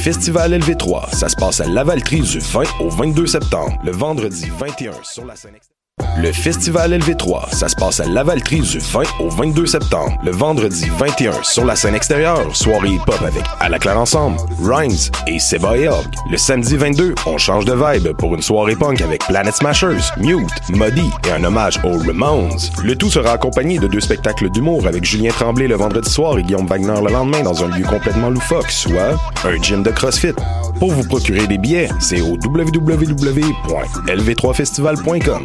Festival LV3, ça se passe à Lavaltrie du 20 au 22 septembre, le vendredi 21 sur la scène. Le Festival LV3, ça se passe à Lavaltrie du 20 au 22 septembre, le vendredi 21 sur la scène extérieure, soirée hip-hop avec À la claire ensemble, Rhymes et Seba et. Le samedi 22, on change de vibe pour une soirée punk avec Planet Smashers, Mute, Muddy et un hommage aux Ramones. Le tout sera accompagné de deux spectacles d'humour avec Julien Tremblay le vendredi soir et Guillaume Wagner le lendemain dans un lieu complètement loufoque, soit un gym de CrossFit. Pour vous procurer des billets, c'est au www.lv3festival.com.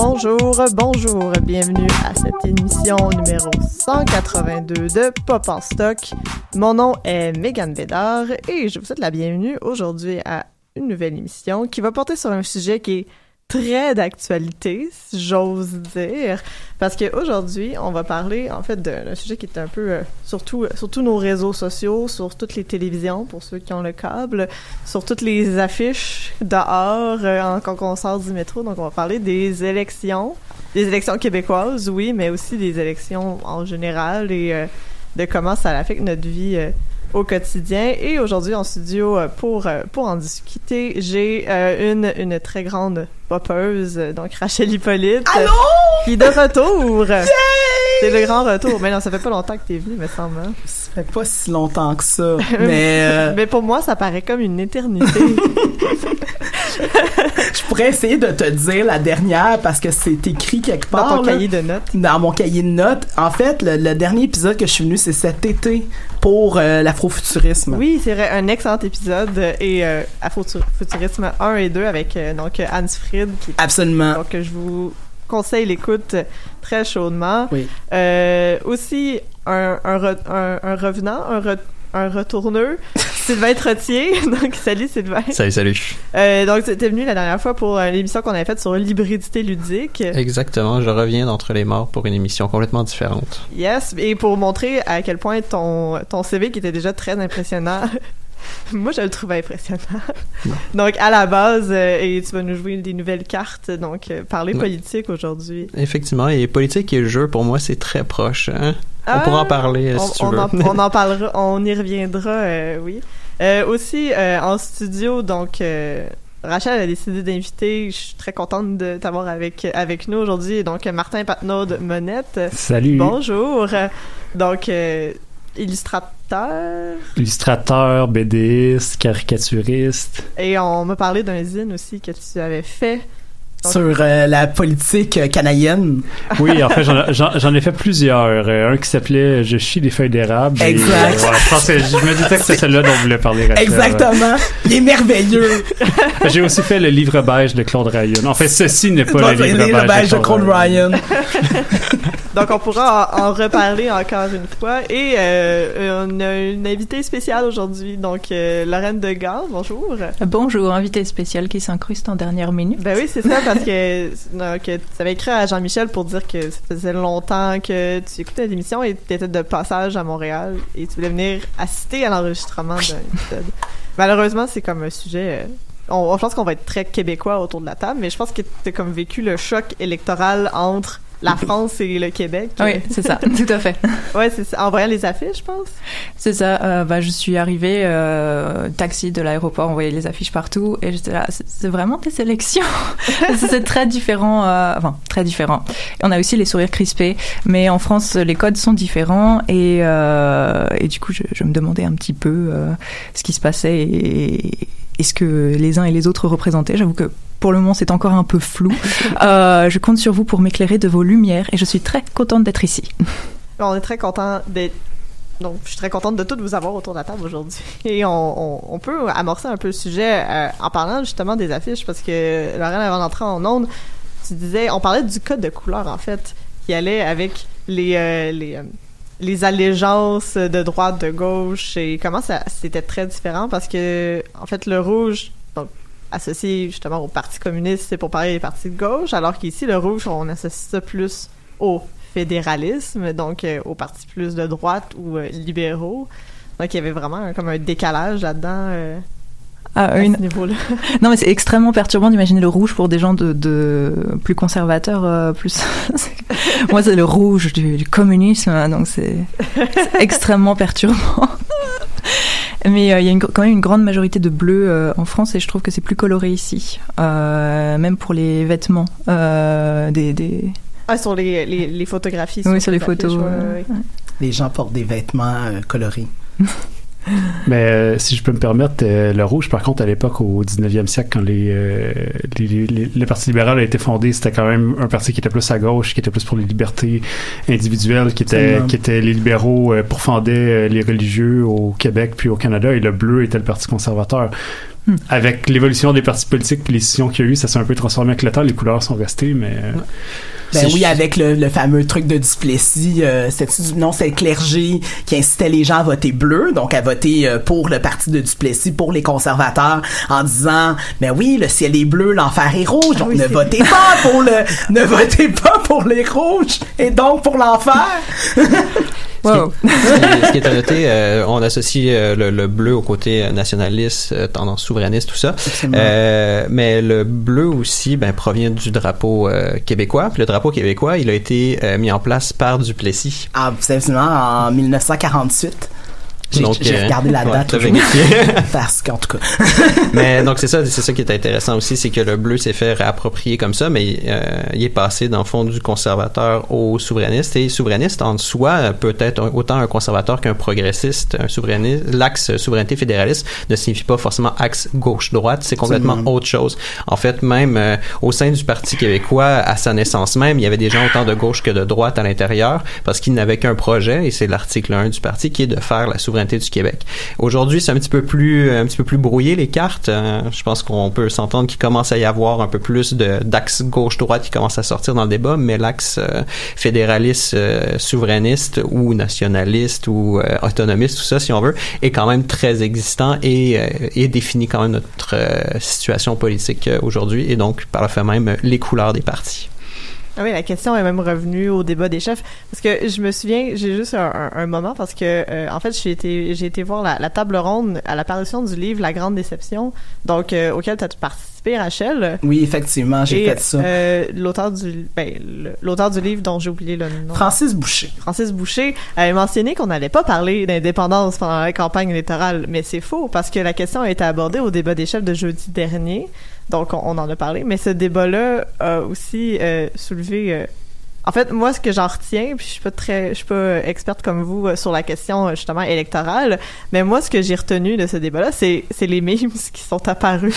Bonjour, bonjour, bienvenue à cette émission numéro 182 de Pop en stock. Mon nom est Megan Bédard et je vous souhaite la bienvenue aujourd'hui à une nouvelle émission qui va porter sur un sujet qui est très d'actualité, si j'ose dire, parce qu'aujourd'hui, on va parler en fait d'un sujet qui est un peu euh, surtout sur tous nos réseaux sociaux, sur toutes les télévisions pour ceux qui ont le câble, sur toutes les affiches dehors euh, quand on sort du métro. Donc, on va parler des élections, des élections québécoises, oui, mais aussi des élections en général et euh, de comment ça affecte notre vie au quotidien. Et aujourd'hui, en studio, euh, pour, euh, pour en discuter, j'ai euh, une, une très grande poppeuse, donc Rachel Hippolyte. Allô? Qui est de retour. C'est le grand retour. Mais non, ça fait pas longtemps que t'es venue, me semble. hein. Ça fait pas si longtemps que ça, mais euh, Mais pour moi, ça paraît comme une éternité. je pourrais essayer de te dire la dernière parce que c'est écrit quelque Dans part. ton là. cahier de notes. Dans mon cahier de notes. En fait, le, le dernier épisode que je suis venu, c'est cet été pour euh, l'afrofuturisme. Oui, c'est un excellent épisode et euh, Afrofuturisme 1 et 2 avec euh, donc Anne Fried qui Absolument. Donc, je vous conseille l'écoute très chaudement. Oui. Euh, aussi, un, un, re- un, un revenant, un, re- un retourneux, Sylvain Trottier. Donc, salut Sylvain. Salut, salut. Euh, donc, tu étais venu la dernière fois pour euh, l'émission qu'on avait faite sur l'hybridité ludique. Exactement, je reviens d'entre les morts pour une émission complètement différente. Yes, et pour montrer à quel point ton, ton CV, qui était déjà très impressionnant, moi je le trouvais impressionnant. donc à la base, euh, et tu vas nous jouer des nouvelles cartes, donc euh, parler politique aujourd'hui. Effectivement, et politique et jeu, pour moi, c'est très proche. Hein? Ah, on pourra en parler euh, on, si tu on veux. en, on en parlera, on y reviendra, euh, oui. Euh, aussi, euh, en studio, donc, euh, Rachel a décidé d'inviter, je suis très contente de t'avoir avec, avec nous aujourd'hui, donc Martin Patnaud de Monette. Salut. Bonjour. Donc, euh, illustrateur, Illustrateur, BDiste, caricaturiste. et on m'a parlé d'un zine aussi que tu avais fait. Sur euh, la politique euh, canadienne. Oui, en fait, j'en- ai fait plusieurs. Euh, un qui s'appelait Je chie des feuilles d'érable. Et, Exact. euh, ouais, je pense que je me disais que c'est celui-là dont vous voulez parler. Rachel. Exactement. Il est merveilleux. J'ai aussi fait le livre beige de Claude Ryan. En fait, ceci n'est pas le Les livre beige, beige de Claude Ryan. Donc, on pourra en, en reparler encore une fois. Et euh, on a une invitée spéciale aujourd'hui, donc euh, Lorraine Degas, bonjour. Bonjour, invité spécial qui s'incruste en dernière minute. Ben oui, c'est ça, parce que, non, que tu avais écrit à Jean-Michel pour dire que ça faisait longtemps que tu écoutais l'émission et tu étais de passage à Montréal et tu voulais venir assister à l'enregistrement d'un épisode. Malheureusement, c'est comme un sujet. euh, on, je pense qu'on va être très québécois autour de la table, mais je pense que tu as comme vécu le choc électoral entre la France et le Québec. Oui, c'est ça, tout à fait. Ouais, c'est ça. En voyant les affiches, je pense. C'est ça. euh, bah, je suis arrivée euh, taxi de l'aéroport, on voyait les affiches partout, et j'étais là. C'est vraiment des élections. c'est très différent. euh, enfin, très différent. On a aussi les sourires crispés, mais en France, les codes sont différents, et euh, et du coup, je, je me demandais un petit peu euh, ce qui se passait et, et ce que les uns et les autres représentaient. J'avoue que pour le moment, c'est encore un peu flou. Euh, je compte sur vous pour m'éclairer de vos lumières, et je suis très contente d'être ici. On est très content d'être. Donc, je suis très contente de toutes vous avoir autour de la table aujourd'hui. Et on, on, on peut amorcer un peu le sujet euh, en parlant justement des affiches, parce que Lorraine, avant d'entrer en onde, tu disais, on parlait du code de couleur en fait, qui allait avec les euh, les les allégeances de droite, de gauche, et comment ça c'était très différent parce que en fait le rouge, donc associé justement au Parti communiste, c'est pour parler des partis de gauche, alors qu'ici le rouge on associe ça plus au fédéralisme, donc euh, aux partis plus de droite ou euh, libéraux. Donc il y avait vraiment comme un décalage là-dedans euh, à une- ce niveau-là. Non, mais c'est extrêmement perturbant d'imaginer le rouge pour des gens de, de plus conservateurs, euh, plus. Moi, c'est le rouge du, du communisme, hein, donc c'est extrêmement perturbant. Mais euh, il y a une, quand même une grande majorité de bleu euh, en France et je trouve que c'est plus coloré ici, Euh, même pour les vêtements euh, des, des... Ah, sur les, les, les photographies. Oui, sur les photos. ouais, ouais. Les gens portent des vêtements euh, colorés. Mais euh, si je peux me permettre, euh, le rouge, par contre, à l'époque, au 19e siècle, quand les, euh, les- les- les- le Parti libéral a été fondé, c'était quand même un parti qui était plus à gauche, qui était plus pour les libertés individuelles, qui était, qui était les libéraux euh, pourfendaient euh, les religieux au Québec puis au Canada, et le bleu était le Parti conservateur. Hmm. Avec l'évolution des partis politiques puis les scissions qu'il y a eu, ça s'est un peu transformé avec le temps. Les couleurs sont restées, mais euh, Ben oui, avec le, le fameux truc de Duplessis, euh, du non, c'est le clergé qui incitait les gens à voter bleu, donc à voter euh, pour le parti de Duplessis, pour les conservateurs, en disant, ben oui, le ciel est bleu, l'enfer est rouge, donc oui, ne c'est- votez pas pour le, ne votez pas pour les rouges et donc pour l'enfer. Wow. Ce qui, ce qui est à noter, euh, on associe euh, le, le bleu au côté euh, nationaliste, euh, tendance souverainiste, tout ça. Euh, mais le bleu aussi ben, provient du drapeau euh, québécois. Puis le drapeau québécois, il a été euh, mis en place par Duplessis. Ah, en 1948. J'ai Donc, j'ai euh, regardé la ouais, date vérifié. parce qu'en tout cas, mais donc c'est ça, c'est ça qui est intéressant aussi, c'est que le bleu s'est fait réapproprier comme ça, mais euh, il est passé dans le fond du conservateur au souverainiste. Et souverainiste en soi euh, peut être autant un conservateur qu'un progressiste, un souverainiste. L'axe souveraineté fédéraliste ne signifie pas forcément axe gauche-droite, c'est complètement Absolument. autre chose. En fait, même euh, au sein du Parti québécois, à sa naissance même, il y avait des gens autant de gauche que de droite à l'intérieur, parce qu'il n'avait qu'un projet, et c'est l'article 1 du parti, qui est de faire la souveraineté Aujourd'hui, c'est un petit peu plus un petit peu plus brouillé les cartes. Euh, je pense qu'on peut s'entendre qu'il commence à y avoir un peu plus de d'axe gauche-droite qui commence à sortir dans le débat, mais l'axe euh, fédéraliste, euh, souverainiste ou nationaliste ou autonomiste, tout ça, si on veut, est quand même très existant et, et définit quand même notre situation politique aujourd'hui et donc par le fait même les couleurs des partis. Ah oui, la question est même revenue au débat des chefs parce que je me souviens, j'ai juste un, un- un moment parce que euh, en fait j'ai été j'ai été voir la, la table ronde à l'apparition du livre La Grande Déception, donc euh, auquel tu as participé, Rachel. oui, effectivement, j'ai fait ça. euh, l'auteur du ben, l'auteur du livre dont j'ai oublié le nom. Francis Boucher. Francis Boucher avait mentionné qu'on n'allait pas parler d'indépendance pendant la campagne électorale, mais c'est faux parce que la question a été abordée au débat des chefs de jeudi dernier, donc on, en a parlé, mais ce débat-là a aussi euh, soulevé. euh, en fait, moi, ce que j'en retiens, puis je suis pas très, je suis pas experte comme vous euh, sur la question justement électorale, mais moi, ce que j'ai retenu de ce débat-là, c'est c'est les memes qui sont apparus.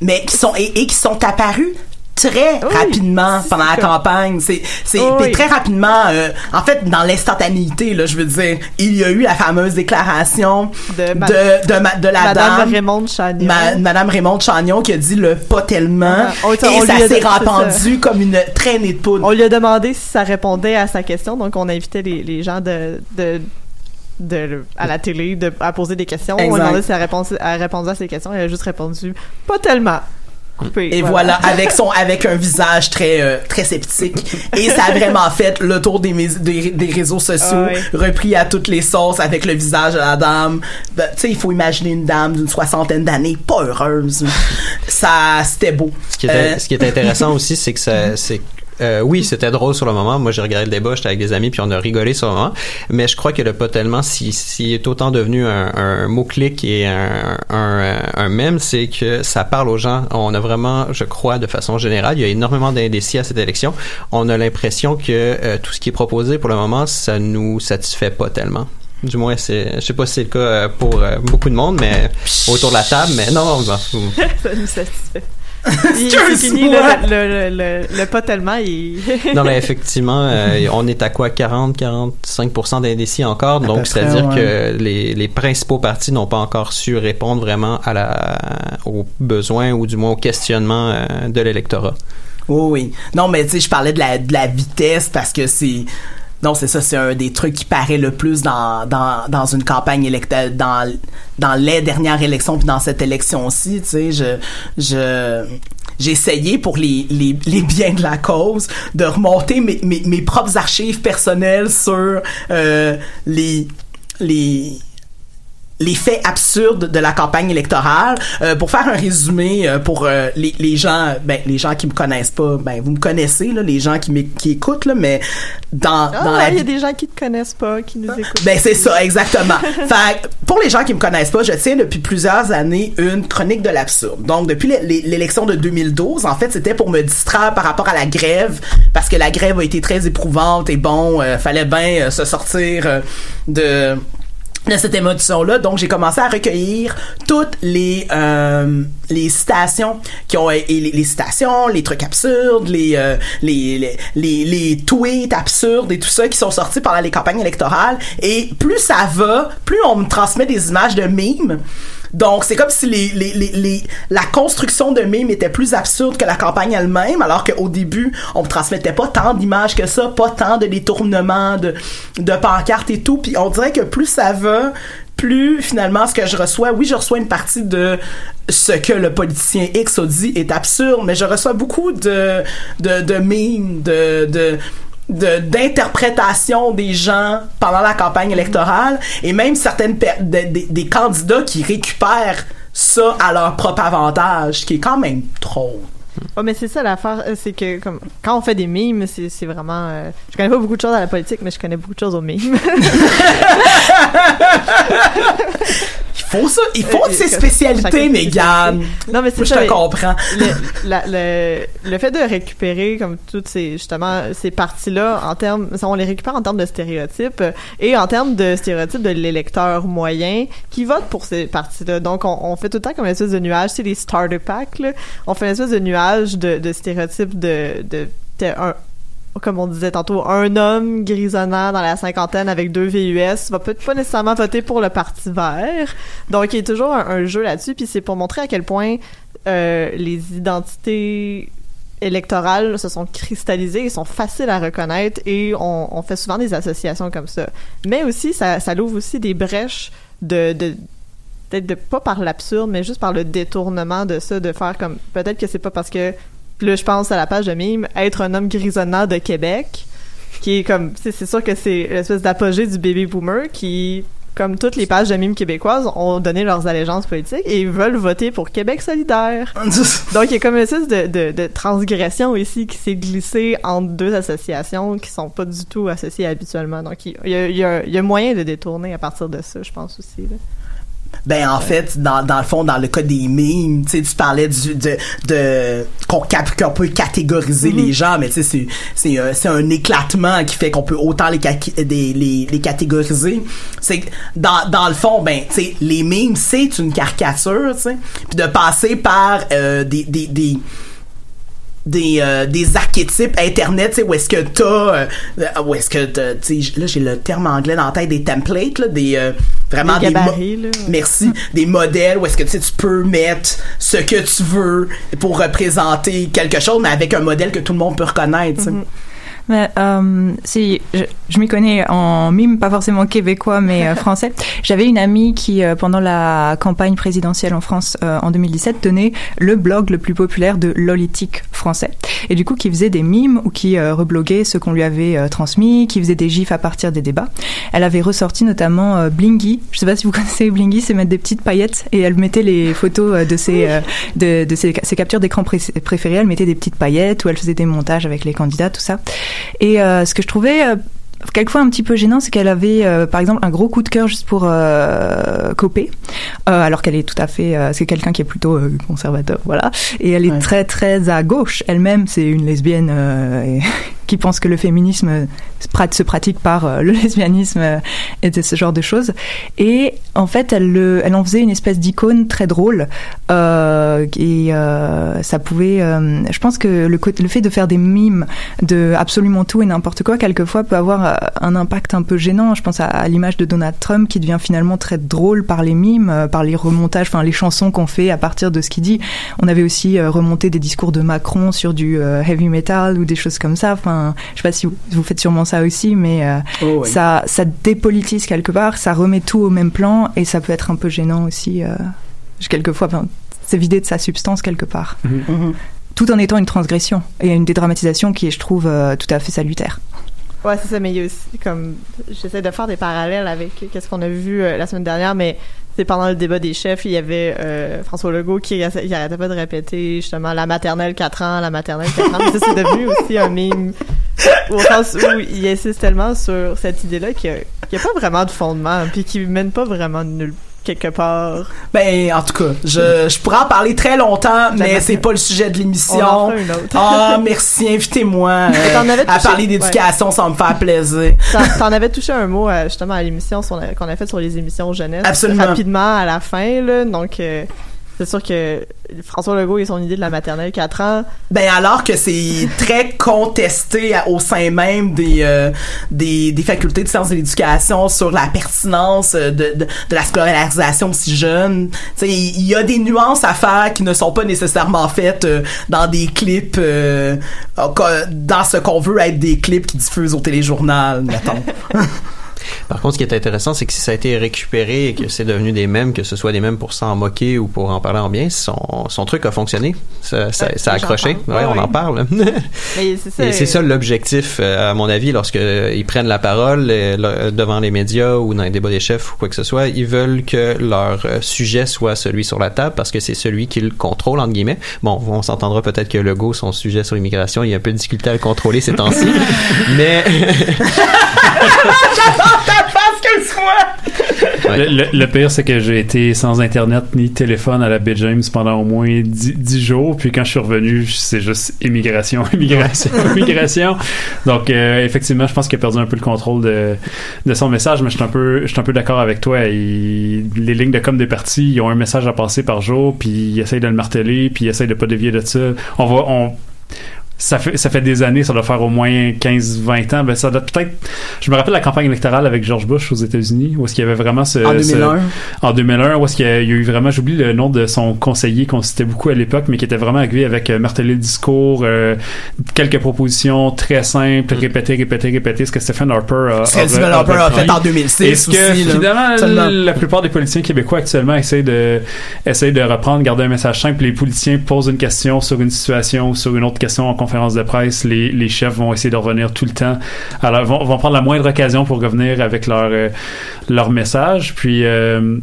mais qui sont et qui sont apparus très Oui, rapidement pendant la campagne c'est c'est Oui. très rapidement euh, en fait dans l'instantanéité là je veux dire il y a eu la fameuse déclaration De ma- de, ma- de la Madame dame Raymond Chagnon. Ma- Madame Raymond Chagnon qui a dit le pas tellement Ah, on- on et lui ça a- s'est répandu comme une traînée de poudre On lui a demandé si ça répondait à sa question, donc on invitait les, les gens de, de, de, à la télé de, à poser des questions. On lui a Exact. demandé si elle, répond, elle a répondu à ces questions. Elle a juste répondu pas tellement. Coupé. Et voilà. avec son avec un visage très euh, très sceptique et ça a vraiment fait le tour des des, des réseaux sociaux, Ah ouais. repris à toutes les sauces avec le visage de la dame. Ben, tu sais, il faut imaginer une dame d'une soixantaine d'années pas heureuse. ça c'était beau. Ce qui est, Euh, ce qui est intéressant aussi, c'est que ça, c'est euh, oui, c'était drôle sur le moment. Moi, j'ai regardé le débat, j'étais avec des amis, puis on a rigolé sur le moment. Mais je crois que le pas tellement, si, si est autant devenu un, mot-clic et un, euh, un mème, c'est que ça parle aux gens. On a vraiment, je crois, de façon générale, il y a énormément d'indécis à cette élection. On a l'impression que euh, tout ce qui est proposé pour le moment, ça nous satisfait pas tellement. Du moins, c'est, je sais pas si c'est le cas pour beaucoup de monde, mais autour de la table, mais non, bon, ça nous satisfait. Il- C'est fini, là, le, le, le, le pas tellement, il... non, mais effectivement, euh, on est à quoi 40-45% d'indécis encore. À donc, c'est-à-dire que les, les principaux partis n'ont pas encore su répondre vraiment à la, aux besoins ou du moins au questionnement euh, de l'électorat. Oui, oui. Non, mais tu sais, je parlais de la, de la vitesse parce que c'est. Non, c'est ça, c'est un des trucs qui paraît le plus dans, dans, dans une campagne électorale, dans, dans les dernières élections, puis dans cette élection-ci, tu sais, je, je, j'ai essayé pour les, les, les biens de la cause de remonter mes, mes, mes propres archives personnelles sur euh, les, les, les faits absurdes de la campagne électorale. Euh, pour faire un résumé euh, pour euh, les, les gens, ben les gens qui me connaissent pas, ben vous me connaissez là, les gens qui qui écoutent là, mais dans dans Ah, la il y a des gens qui te connaissent pas, qui nous écoutent. ben c'est ça exactement. fait pour les gens qui me connaissent pas, je tiens depuis plusieurs années une chronique de l'absurde. Donc depuis l'é- l'é- l'élection de 2012, en fait, c'était pour me distraire par rapport à la grève parce que la grève a été très éprouvante et bon, euh, fallait bien euh, se sortir euh, de de cette émotion-là. Donc, j'ai commencé à recueillir toutes les euh, les citations qui ont et les, citations, les trucs absurdes, les, euh, les, les les les tweets absurdes et tout ça qui sont sortis pendant les campagnes électorales. Et plus ça va, plus on me transmet des images de mimes. Donc, c'est comme si les, les, les, les- la construction de mimes était plus absurde que la campagne elle-même, alors qu'au début, on me transmettait pas tant d'images que ça, pas tant de détournements, de, de pancartes et tout. Puis on dirait que plus ça va, plus finalement ce que je reçois, oui, je reçois une partie de ce que le politicien X a dit est absurde, mais je reçois beaucoup de, de, de mimes, de, de, de d'interprétation des gens pendant la campagne électorale et même certaines per- de- de- des candidats qui récupèrent ça à leur propre avantage, ce qui est quand même trop. Ouais, mais c'est ça l'affaire, euh, c'est que comme quand on fait des mimes, c'est c'est vraiment. euh, je connais pas beaucoup de choses à la politique, mais je connais beaucoup de choses aux mimes. Il faut ça, il faut Euh, de ses spécialités, Megan. non, mais c'est je te comprends. le, la- le, le fait de récupérer comme toutes ces justement ces parties-là en termes, on les récupère en termes de stéréotypes euh, et en termes de stéréotypes de l'électeur moyen qui vote pour ces parties-là. Donc on, on fait tout le temps comme une espèce de nuage, c'est les starter packs. Là. On fait une espèce de nuage de, de stéréotypes de, de, de un, comme on disait tantôt, un homme grisonnant dans la cinquantaine avec deux VUS va peut-être pas nécessairement voter pour le Parti vert. Donc, il y a toujours un, jeu là-dessus, puis c'est pour montrer à quel point euh, les identités électorales se sont cristallisées et sont faciles à reconnaître et on, on fait souvent des associations comme ça. Mais aussi, ça, ça l'ouvre aussi des brèches de... de peut-être de pas par l'absurde, mais juste par le détournement de ça, de faire comme peut-être que c'est pas parce que puis là je pense à la page de mime être un homme grisonnant de Québec qui est comme c'est sûr que c'est l'espèce d'apogée du baby boomer qui comme toutes les pages de mimes québécoises ont donné leurs allégeances politiques et veulent voter pour Québec solidaire. Donc il y a comme une espèce de, de, de transgression ici qui s'est glissée entre deux associations qui sont pas du tout associées habituellement. Donc il y a, il y a, il y a moyen de détourner à partir de ça, je pense aussi. là. Ben en fait, dans, dans le fond, dans le cas des mimes, tu sais, tu parlais du, de, de qu'on cap- qu'on peut catégoriser Mm-hmm. les gens, mais tu sais, c'est c'est un, c'est un éclatement qui fait qu'on peut autant les, des- les, les catégoriser. C'est dans, dans le fond, ben tu sais, les mimes c'est une caricature, tu sais, puis de passer par euh, des, des, des des, euh, des archétypes internet tu sais où est-ce que t'as euh, où est-ce que t'as- tu sais là j'ai le terme anglais dans la tête des templates là, des euh, vraiment Des gabarits, là. merci des modèles où est-ce que tu sais tu peux mettre ce que tu veux pour représenter quelque chose mais avec un modèle que tout le monde peut reconnaître sais. Mais, euh, si je, je m'y connais en mime, pas forcément québécois, mais euh, français. J'avais une amie qui, euh, pendant la campagne présidentielle en France euh, en 2017, tenait le blog le plus populaire de l'olitique français. Et du coup, qui faisait des mimes ou qui euh, rebloguait ce qu'on lui avait transmis, qui faisait des gifs à partir des débats. Elle avait ressorti notamment Blingy. Je sais pas si vous connaissez Blingy, c'est mettre des petites paillettes et elle mettait les photos de ses, euh, de, de ses, ses captures d'écran pré- préférées. Elle mettait des petites paillettes ou elle faisait des montages avec les candidats, tout ça. Et euh, ce que je trouvais euh, quelquefois un petit peu gênant, c'est qu'elle avait, euh, par exemple, un gros coup de cœur juste pour euh, Copé, euh, alors qu'elle est tout à fait, euh, c'est quelqu'un qui est plutôt conservateur, voilà. Et elle est Ouais. très très à gauche. Elle-même, c'est une lesbienne et- qui pense que le féminisme se prat- se pratique par le lesbianisme et de ce genre de choses. Et en fait, elle, le- elle en faisait une espèce d'icône très drôle. Euh, et euh, ça pouvait, euh, je pense que le fait de faire des mimes de absolument tout et n'importe quoi, quelquefois peut avoir un impact un peu gênant. Je pense à, à l'image de Donald Trump qui devient finalement très drôle par les mimes, euh, par les remontages, enfin les chansons qu'on fait à partir de ce qu'il dit. On avait aussi euh, remonté des discours de Macron sur du euh, heavy metal ou des choses comme ça. Enfin, je sais pas si vous, vous faites sûrement ça aussi, mais euh, Oh, oui. ça, ça dépolitise quelque part, ça remet tout au même plan et ça peut être un peu gênant aussi. Euh, quelquefois, enfin, c'est vidé de sa substance quelque part, Mhm. tout en étant une transgression et une dédramatisation qui est, je trouve, euh, tout à fait salutaire. Ouais, c'est ça, mais il y a aussi comme j'essaie de faire des parallèles avec qu'est-ce qu'on a vu euh, la semaine dernière, mais c'est pendant le débat des chefs, il y avait euh, François Legault qui il arrêtait pas de répéter justement la maternelle 4 ans, la maternelle 4 ans. Mais ça c'est devenu aussi un meme au sens où il insiste tellement sur cette idée-là qu'il n'y a, pas vraiment de fondement, puis qui mène pas vraiment nulle quelque part. Ben, en tout cas, je, je pourrais en parler très longtemps, mais c'est pas le sujet de l'émission. On en fera une autre. Ah, merci, invitez-moi euh, à parler d'éducation, ça va me faire plaisir. T'en- avais touché un mot euh, justement à l'émission qu'on a fait sur les émissions jeunesse. Absolument. Rapidement à la fin, là. Donc, euh, c'est sûr que François Legault et son idée de la maternelle 4 ans. Ben alors que c'est très contesté à- au sein même des, euh, des des facultés de sciences de l'éducation sur la pertinence euh, de, de, de la scolarisation si jeune. Il y a des nuances à faire qui ne sont pas nécessairement faites euh, dans des clips euh, dans ce qu'on veut être des clips qui diffusent au téléjournal, mettons. Par contre, ce qui est intéressant, c'est que si ça a été récupéré et que c'est devenu des mèmes, que ce soit des mèmes pour s'en moquer ou pour en parler en bien, son, son truc a fonctionné. Ça, ça, Ouais, ça a accroché. parlent. Ouais, Ouais, on en parle. Mais c'est ça. Et c'est ça l'objectif, euh, à mon avis, lorsque euh, ils prennent la parole euh, le- devant les médias ou dans les débats des chefs ou quoi que ce soit, ils veulent que leur euh, sujet soit celui sur la table parce que c'est celui qu'ils contrôlent entre guillemets. Bon, on s'entendra peut-être que Legault, son sujet sur l'immigration, il y a un peu de difficulté à le contrôler ces temps-ci, mais Le, le- le pire, c'est que j'ai été sans Internet ni téléphone à la Baie James pendant au moins 10 jours. Puis quand je suis revenu, c'est juste immigration, immigration, immigration. Donc, euh, effectivement, je pense qu'il a perdu un peu le contrôle de, de son message. Mais je suis un peu, je suis un peu d'accord avec toi. Il- les lignes de com des partis, ils ont un message à passer par jour. Puis ils essayent de le marteler. Puis ils essayent de pas dévier de ça. On va, on, ça fait, ça fait des années, ça doit faire au moins 15-20 ans. Ben, ça doit peut-être. Je me rappelle la campagne électorale avec George Bush aux États-Unis, où est-ce qu'il y avait vraiment ce. En 2001. ce- en 2001, où est-ce qu'il y a, il y a eu vraiment, j'oublie le nom de son conseiller qu'on citait beaucoup à l'époque, mais qui était vraiment arrivé avec euh, marteler le discours, euh, quelques propositions très simples, répéter, répéter, répéter, ce que Stephen Harper a. Ce que Stephen Harper a fait en 2006 Et ce que aussi, là. finalement, Seulement. la plupart des politiciens québécois actuellement essayent de, essayent de reprendre, garder un message simple. Les politiciens posent une question sur une situation ou sur une autre question en conférence de presse. Les, chefs vont essayer de revenir tout le temps. Alors, vont, prendre la moindre occasion pour revenir avec leur, euh, leur message. Puis, euh,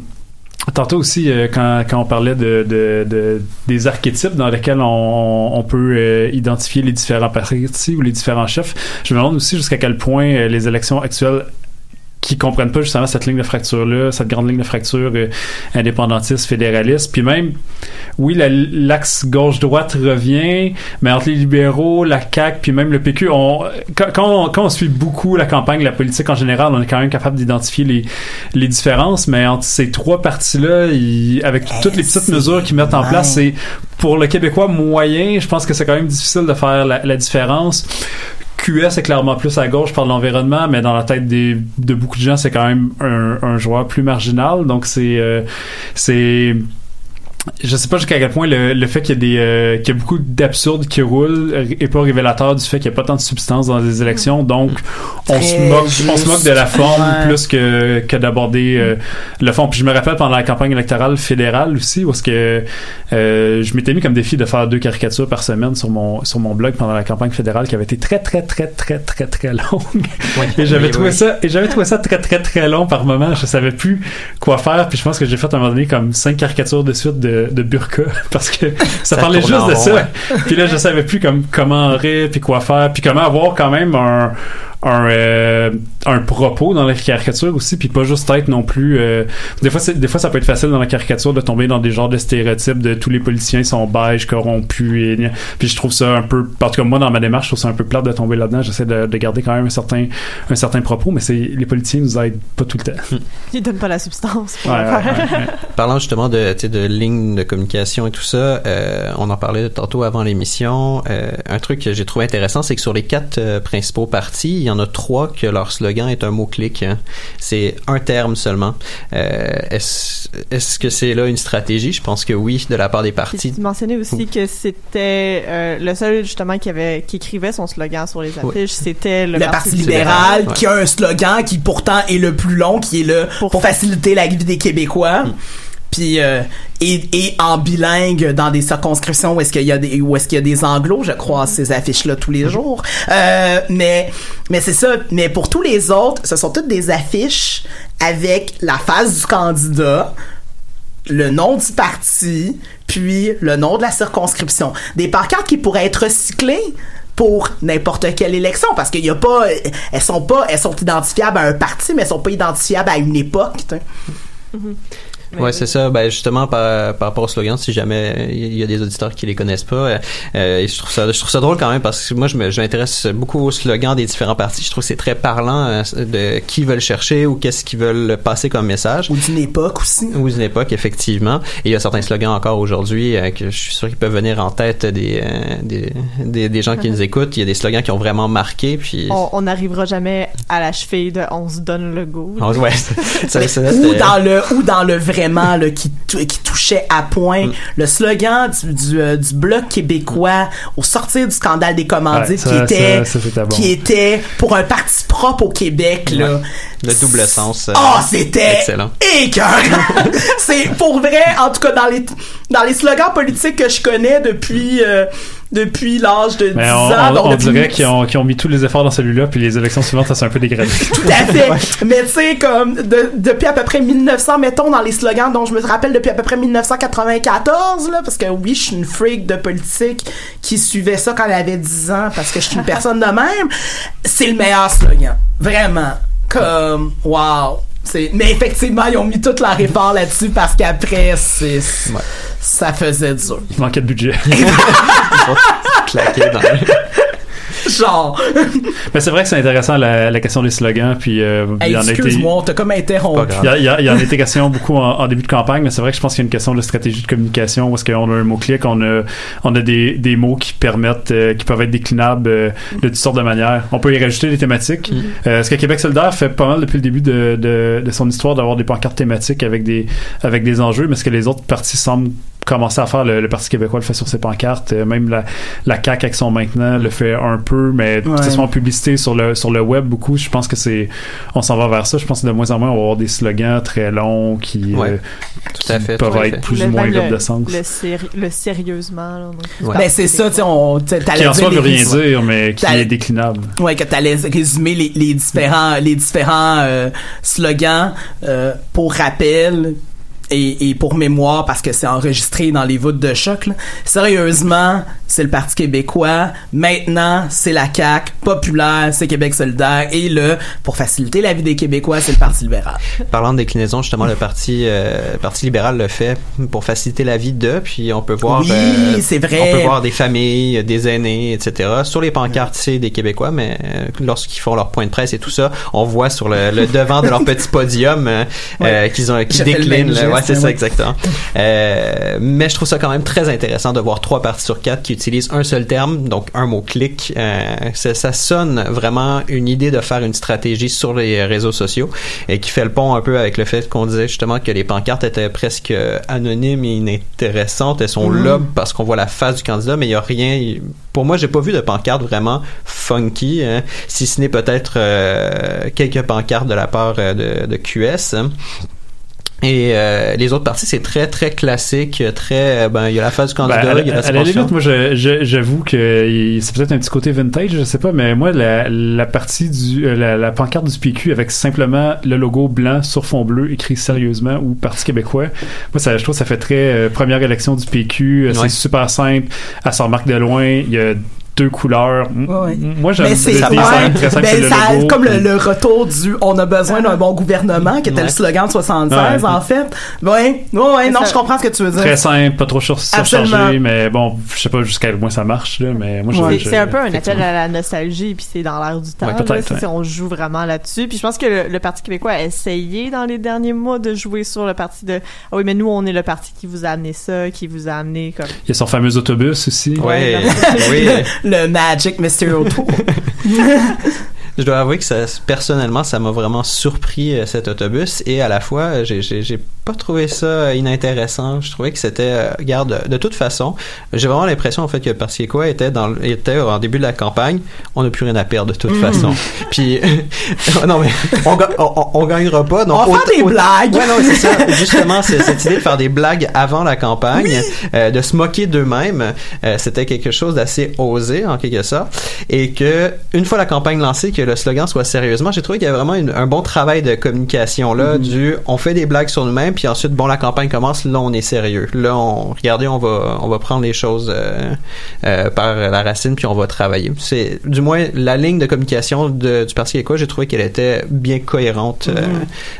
Tantôt aussi, euh, quand, quand on parlait de, de, de- des archétypes dans lesquels on, peut euh, identifier les différents partis ou les différents chefs, je me demande aussi jusqu'à quel point les élections actuelles qui comprennent pas justement cette ligne de fracture là, cette grande ligne de fracture euh, indépendantiste, fédéraliste, puis même oui, la- l'axe gauche-droite revient, mais entre les libéraux, la CAQ, puis même le PQ, on, quand, quand on, quand on suit beaucoup la campagne, la politique en général, on est quand même capable d'identifier les, les différences, mais entre ces trois partis-là, ils- avec toutes les petites mesures qu'ils mettent en place, c'est pour le Québécois moyen, je pense que c'est quand même difficile de faire la, la différence. QS est clairement plus à gauche par l'environnement, mais dans la tête des, de beaucoup de gens, c'est quand même un, un joueur plus marginal. Donc c'est euh, c'est je sais pas jusqu'à quel point le, le fait qu'il y a des euh, qu'il y a beaucoup d'absurdes qui roulent est pas révélateur du fait qu'il y a pas tant de substance dans les élections. Donc on Très se moque on se moque de la forme Ouais. plus que que d'aborder euh, le fond. Puis je me rappelle pendant la campagne électorale fédérale aussi où est-ce que euh, je m'étais mis comme défi de faire deux caricatures par semaine sur mon sur mon blog pendant la campagne fédérale qui avait été très très très très très très longue. Et j'avais Oui, trouvé oui. ça et j'avais trouvé ça très très très long par moment. Je savais plus quoi faire. Puis je pense que j'ai fait à un moment donné comme cinq caricatures de suite de, de burqa parce que ça, Ça parlait juste de rond, ça ouais. puis là je savais plus comme comment rire puis quoi faire puis comment avoir quand même un un, euh, un propos dans la caricature aussi puis pas juste être non plus euh, des fois des fois ça peut être facile dans la caricature de tomber dans des genres de stéréotypes de tous les politiciens sont beiges corrompus et puis je trouve ça un peu en tout cas moi dans ma démarche je trouve ça un peu plate de tomber là-dedans j'essaie de, de garder quand même un certain un certain propos mais c'est les politiciens nous aident pas tout le temps Ils donnent pas la substance pour Ouais, le ouais, faire. ouais, ouais. Parlant justement de, tu sais, de lignes de communication et tout ça, euh, on en parlait tantôt avant l'émission. Euh, un truc que j'ai trouvé intéressant, c'est que sur les quatre euh, principaux partis, il y en a trois que leur slogan est un mot-clic. hein. C'est un terme seulement. Euh, est-ce, est-ce que c'est là une stratégie? Je pense que oui, de la part des partis. tu mentionnais aussi que c'était euh, le seul justement qui avait qui écrivait son slogan sur les Oui. affiches, c'était le, le Parti libéral, Ouais. qui a un slogan qui pourtant est le plus long, qui est le pour, Pour- faciliter la vie des Québécois. Mm. Puis euh, et, en bilingue dans des circonscriptions où est-ce qu'il y a des où est-ce qu'il y a des anglos, je crois ces affiches là tous les jours. Euh, mais mais c'est ça. Mais pour tous les autres, ce sont toutes des affiches avec la face du candidat le nom du parti, puis le nom de la circonscription. Des pancartes qui pourraient être recyclées pour n'importe quelle élection parce qu'il y a pas elles sont pas elles sont identifiables à un parti mais elles sont pas identifiables à une époque sais. Ouais, c'est ça. Ben justement par, par rapport au slogan, si jamais il y a des auditeurs qui les connaissent pas, euh, euh, et je trouve ça, je trouve ça drôle quand même parce que moi je me- je m'intéresse beaucoup au slogan des différents partis. Je trouve que c'est très parlant euh, de qui veulent chercher ou qu'est-ce qu'ils veulent passer comme message. ou d'une époque aussi Ou d'une époque, effectivement. Et il y a certains slogans encore aujourd'hui euh, que je suis sûr qu'ils peuvent venir en tête des, euh, des, des, des gens qui nous écoutent. Il y a des slogans qui ont vraiment marqué. Puis, On n'arrivera jamais à la cheville de on se donne le goût. Ouais, ça, ça, ou dans le ou dans le vraiment là, qui tou- qui touchait à point Mm. le slogan du du, euh, du bloc québécois au sortir du scandale des commandites Ouais, ça- qui était ça- ça, c'était bon. qui était pour un parti propre au Québec là Ouais. Le double sens. euh, Oh, c'était Excellent. c'est pour vrai, en tout cas dans les dans les slogans politiques que je connais depuis euh, depuis l'âge de 10 mais on, ans. on- donc on dirait qu'ils ont, mis tous les efforts dans celui-là puis les élections suivantes ça s'est un peu dégradé Tout à fait. Mais tu sais, comme de- depuis à peu près 1900, mettons dans les slogans dont je me rappelle depuis à peu près 1994, là, parce que oui, je suis une freak de politique qui suivait ça quand elle avait 10 ans, parce que je suis une personne de même. C'est le meilleur slogan. Vraiment. Comme, wow. Mais effectivement, ils ont mis toute leur effort là-dessus parce qu'après, c'est, ça faisait dur. il manquait de budget claqué dans le- Genre, mais c'est vrai que c'est intéressant la, la question des slogans puis euh, il hey, y en a été excuse-moi, on t'a comme interrompu. Il y, a, il y a- il y en a été question beaucoup en, en début de campagne, mais c'est vrai que je pense qu'il y a une question de stratégie de communication où est-ce qu'on a un mot-clic, on a, on a des, des mots qui permettent, euh, qui peuvent être déclinables euh, de toutes sortes de manières. On peut y rajouter des thématiques. Euh, ce que Québec solidaire fait pas mal depuis le début de, de, de son histoire d'avoir des pancartes thématiques avec des, avec des enjeux, mais ce que les autres partis semblent commencer à faire, le, le Parti québécois le fait sur ses pancartes, euh, même la, la CAQ avec son maintenant le fait un peu, mais que ce Ouais. soit en publicité sur le, sur le web beaucoup, je pense que c'est, on s'en va vers ça. Je pense que de moins en moins, on va avoir des slogans très longs qui, Ouais, euh, Tout à qui fait. peuvent tout être fait. plus Le- ou moins le, de sens. Le, séri- le sérieusement. Là, Ouais. Ben, c'est ça, tu sais, on, tu sais, t'allais Qui en dire soi veut rien dire, mais qui T'as- est déclinable. Ouais, que t'allais résumer les, les différents les différents euh, slogans euh, pour rappel et, et pour mémoire parce que c'est enregistré dans les voûtes de choc. là. Sérieusement, c'est le Parti québécois. Maintenant, c'est la CAQ. Populaire, c'est Québec solidaire. Et le, pour faciliter la vie des Québécois, c'est le Parti libéral. Parlant de déclinaison, justement, le parti, euh, parti libéral le fait pour faciliter la vie de, puis on peut voir. Oui, euh, c'est vrai. On peut voir des familles, des aînés, etc. Sur les pancartes, c'est des Québécois, mais euh, lorsqu'ils font leur point de presse et tout ça, on voit sur le, le devant de leur petit podium euh, euh, qu'ils ont, le déclinent. ouais, Ouais, c'est ça, exactement. Euh, mais je trouve ça quand même très intéressant de voir trois parties sur quatre qui utilisent un seul terme, donc un mot-clic. Euh, ça, ça sonne vraiment une idée de faire une stratégie sur les réseaux sociaux et qui fait le pont un peu avec le fait qu'on disait justement que les pancartes étaient presque anonymes et inintéressantes. Elles sont Mhm. là parce qu'on voit la face du candidat, mais il y a rien. Pour moi, j'ai pas vu de pancarte vraiment funky, hein, si ce n'est peut-être euh, quelques pancartes de la part euh, de, de QS. Et euh, les autres parties, c'est très très classique, très euh, ben il y a la face du candidat, Ben, il y a la à la limite, moi, j'avoue que c'est peut-être un petit côté vintage, je sais pas, mais moi, la, la partie du, euh, la, la pancarte du PQ avec simplement le logo blanc sur fond bleu écrit sérieusement ou Parti québécois, moi, ça, je trouve ça fait très euh, première élection du PQ. Ouais. C'est super simple, elle se remarque de loin, il y a deux couleurs. Ouais. Moi, j'aime Mais c'est le ouais, design très simple, ben, le ça- logo, comme le, puis- le retour du on a besoin d'un bon gouvernement qui était Ouais. le slogan de 76 Ouais. en fait. Ouais, ouais, ouais, non, ça- je comprends ce que tu veux dire. Très simple, pas trop sur- surchargé, Absolument. mais bon, je sais pas jusqu'à quel point ça marche, là, mais moi, je- Ouais. je- C'est un peu un appel à la nostalgie, puis c'est dans l'air du temps. Ouais, là. peut-être, C'est- ouais. c'est- on joue vraiment là-dessus. Puis je pense que le, le Parti québécois a essayé dans les derniers mois de jouer sur le parti de ah oui, mais nous on est le parti qui vous a amené ça, qui vous a amené comme Il y a son fameux autobus aussi. Ouais, oui. Le Magic Mysterio Tour. Je dois avouer que ça, personnellement, ça m'a vraiment surpris euh, cet autobus et à la fois, euh, j'ai, pas trouvé ça euh, inintéressant. Je trouvais que c'était, regarde, de toute façon, j'ai vraiment l'impression en fait que Parti quoi était dans, était en début de la campagne, on n'a plus rien à perdre de toute façon. Puis non mais on, ga- on, on gagnera pas. Donc On va faire des blagues. Ouais, non, c'est ça. Justement, cette idée de faire des blagues avant la campagne, euh, de se moquer d'eux-mêmes, euh, c'était quelque chose d'assez osé en quelque sorte. Et que une fois la campagne lancée, que le slogan soit sérieusement, j'ai trouvé qu'il y avait vraiment une- un bon travail de communication là, du on fait des blagues sur nous-mêmes, puis ensuite bon la campagne commence, là on est sérieux. Là on regardez, on va on va prendre les choses euh, euh, par la racine, puis on va travailler. C'est du moins la ligne de communication de- du Parti québécois, j'ai trouvé qu'elle était bien cohérente euh,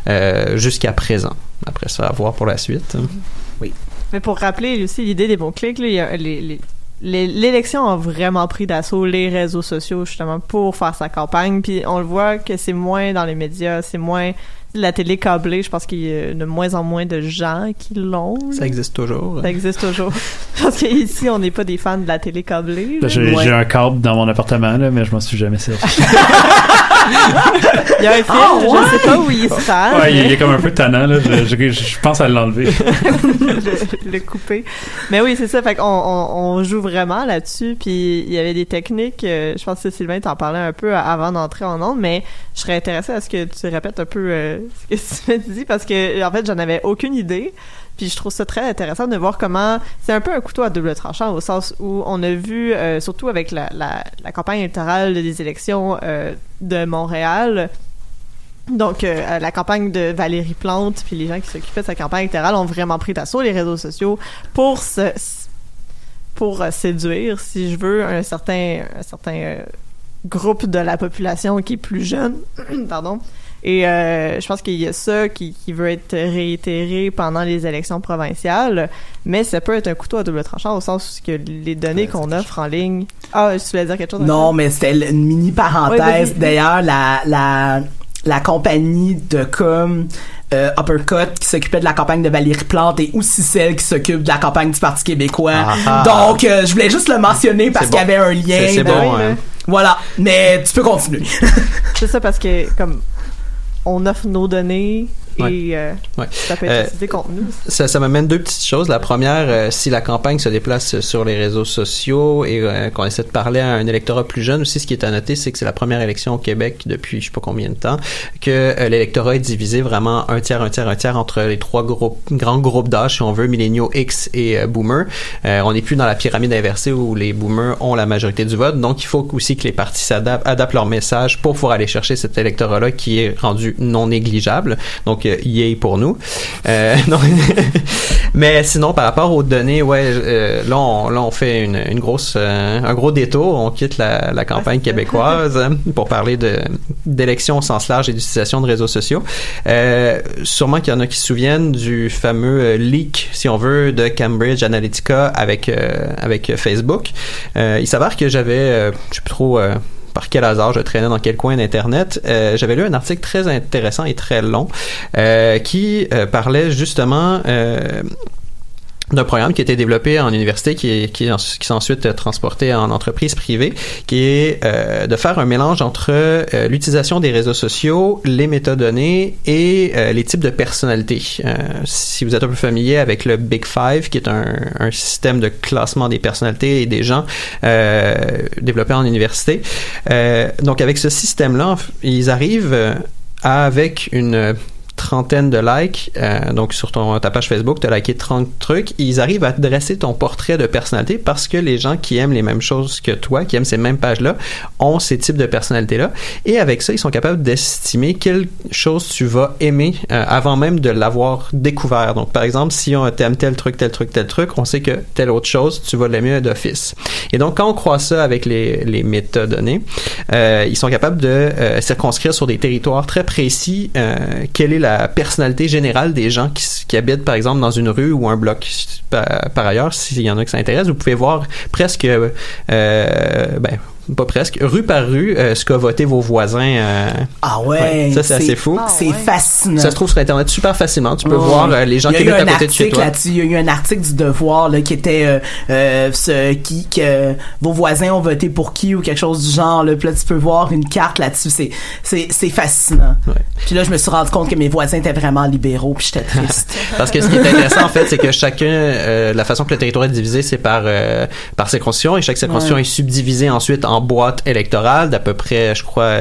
euh, jusqu'à présent. Après ça, à voir pour la suite. Mais pour rappeler aussi l'idée des mots-clics, là, il y a les- les- les- l'élection a vraiment pris d'assaut les réseaux sociaux justement pour faire sa campagne. Puis on le voit que c'est moins dans les médias, c'est moins la télé câblée. Je pense qu'il y a de moins en moins de gens qui l'ont. Ça existe toujours. Ça existe toujours. Parce qu'ici, on n'est pas des fans de la télé câblée. Là. J'ai Ouais. j'ai un câble dans mon appartement, là, mais je m'en suis jamais servi. Il y a un film, Ah, ouais? je sais pas où il sera. ouais, il, mais- il est comme un peu tannant, là. Je, je- je pense à l'enlever. le, le couper. Mais oui, c'est ça. Fait qu'on on, on joue vraiment là-dessus. Puis il y avait des techniques. euh, je pense que Sylvain t'en parlait un peu avant d'entrer en onde, mais je serais intéressée à ce que tu répètes un peu euh, ce que tu m'as dit parce que en fait, j'en avais aucune idée. Puis je trouve ça très intéressant de voir comment c'est un peu un couteau à double tranchant au sens où on a vu, euh, surtout avec la, campagne électorale des élections euh, de Montréal, donc, euh, la campagne de Valérie Plante, puis les gens qui s'occupaient de sa campagne électorale ont vraiment pris d'assaut les réseaux sociaux pour séduire, si je veux, un certain, groupe de la population qui est plus jeune. Pardon. Et euh, je pense qu'il y a ça qui, qui veut être réitéré pendant les élections provinciales, mais ça peut être un couteau à double tranchant au sens que les données qu'on offre en ligne. Ah, tu voulais dire quelque chose? Non, mais c'était une mini parenthèse. D'ailleurs, la, la, la compagnie de com euh, Uppercut qui s'occupait de la campagne de Valérie Plante est aussi celle qui s'occupe de la campagne du Parti québécois. Ah, ah. Donc, euh, je voulais juste le mentionner parce qu'il y avait un lien. C'est bon. hein. là. Voilà. Mais tu peux continuer. C'est ça parce que comme on offre nos données Ouais. et euh, Ouais. ça peut Euh, être utilisé contre nous. Ça, ça m'amène deux petites choses. La première, euh, si la campagne se déplace sur les réseaux sociaux et euh, qu'on essaie de parler à un électorat plus jeune aussi, ce qui est à noter, c'est que c'est la première élection au Québec depuis je sais pas combien de temps, que euh, l'électorat est divisé vraiment un tiers, un tiers, un tiers entre les trois groupes, grands groupes d'âge, si on veut, milléniaux, X et euh, boomers. Euh, on n'est plus dans la pyramide inversée où les boomers ont la majorité du vote. Donc, il faut aussi que les partis s'adaptent, adaptent leur message pour pouvoir aller chercher cet électorat-là qui est rendu non négligeable. Donc, euh, yay pour nous. Euh. Mais sinon, par rapport aux données, ouais, euh, là, on, fait une, grosse, euh, un gros détour. On quitte la, campagne québécoise hein, pour parler d'élections au sens large et d'utilisation de réseaux sociaux. Sûrement qu'il y en a qui se souviennent du fameux leak, si on veut, de Cambridge Analytica avec avec Facebook. Il s'avère que j'avais, je sais plus trop. Par quel hasard je traînais dans quel coin d'internet, euh, j'avais lu un article très intéressant et très long euh, qui euh, parlait justement d'un programme qui a été développé en université, qui, qui, qui s'est ensuite transporté en entreprise privée, qui est euh, de faire un mélange entre euh, l'utilisation des réseaux sociaux, les métadonnées et euh, les types de personnalités. Euh, si vous êtes un peu familier avec le Big Five, qui est un, un système de classement des personnalités et des gens développé en université. donc avec ce système-là, ils arrivent avec une trentaine de likes. Euh, donc, sur ton, ta page Facebook, tu as liké 30 trucs. Ils arrivent à dresser ton portrait de personnalité parce que les gens qui aiment les mêmes choses que toi, qui aiment ces mêmes pages-là, ont ces types de personnalités-là. Et avec ça, ils sont capables d'estimer quelle chose tu vas aimer euh, avant même de l'avoir découvert. Donc, par exemple, si on t'aime tel truc, tel truc, tel truc, on sait que telle autre chose, tu vas l'aimer d'office. Et donc, quand on croit ça avec les, les métadonnées, euh, ils sont capables de circonscrire sur des territoires très précis quelle est la personnalité générale des gens qui, habitent, par exemple, dans une rue ou un bloc. Par, par ailleurs, s'il y en a qui s'intéressent, vous pouvez voir presque, euh, ben, pas presque, rue par rue, euh, ce qu'a voté vos voisins. Euh, ah ouais, ouais ça c'est assez fou. c'est ouais. fascinant. Ça se trouve sur internet super facilement. Tu peux oh, voir euh, les gens qui habitent à côté de chez toi. Il y a eu un article du Devoir là, qui était ce, qui que vos voisins ont voté pour qui ou quelque chose du genre. Là, puis là tu peux voir une carte là-dessus. C'est c'est c'est fascinant. Puis là je me suis rendu compte que mes voisins étaient vraiment libéraux. Puis j'étais triste. Parce que ce qui est intéressant en fait, c'est que chacun, la façon que le territoire est divisé, c'est par par circonscription et chaque circonscription est subdivisée ensuite en boîte électorale d'à peu près, je crois,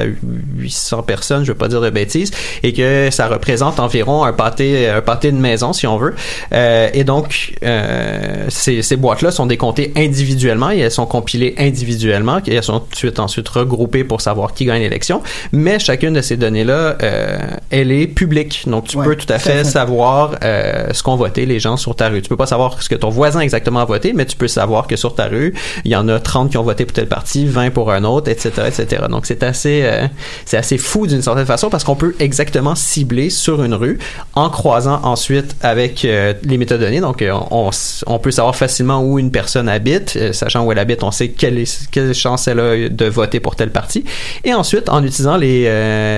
800 personnes, je veux pas dire de bêtises, et que ça représente environ un pâté, un pâté de maison, si on veut. Euh, et donc, euh, ces, ces boîtes-là sont décomptées individuellement et elles sont compilées individuellement, et elles sont ensuite, ensuite regroupées pour savoir qui gagne l'élection. Mais chacune de ces données-là, euh, elle est publique. Donc, tu ouais, peux tout à fait, fait. savoir ce qu'ont voté les gens sur ta rue. Tu peux pas savoir ce que ton voisin exactement a voté, mais tu peux savoir que sur ta rue, il y en a 30 qui ont voté pour telle partie, 20 pour un autre, etc., etc. Donc c'est assez, euh, c'est assez fou d'une certaine façon parce qu'on peut exactement cibler sur une rue en croisant ensuite avec euh, les métadonnées. Donc euh, on, on, peut savoir facilement où une personne habite, euh, sachant où elle habite, on sait quelle, quelle chance elle a de voter pour telle partie. Et ensuite, en utilisant les,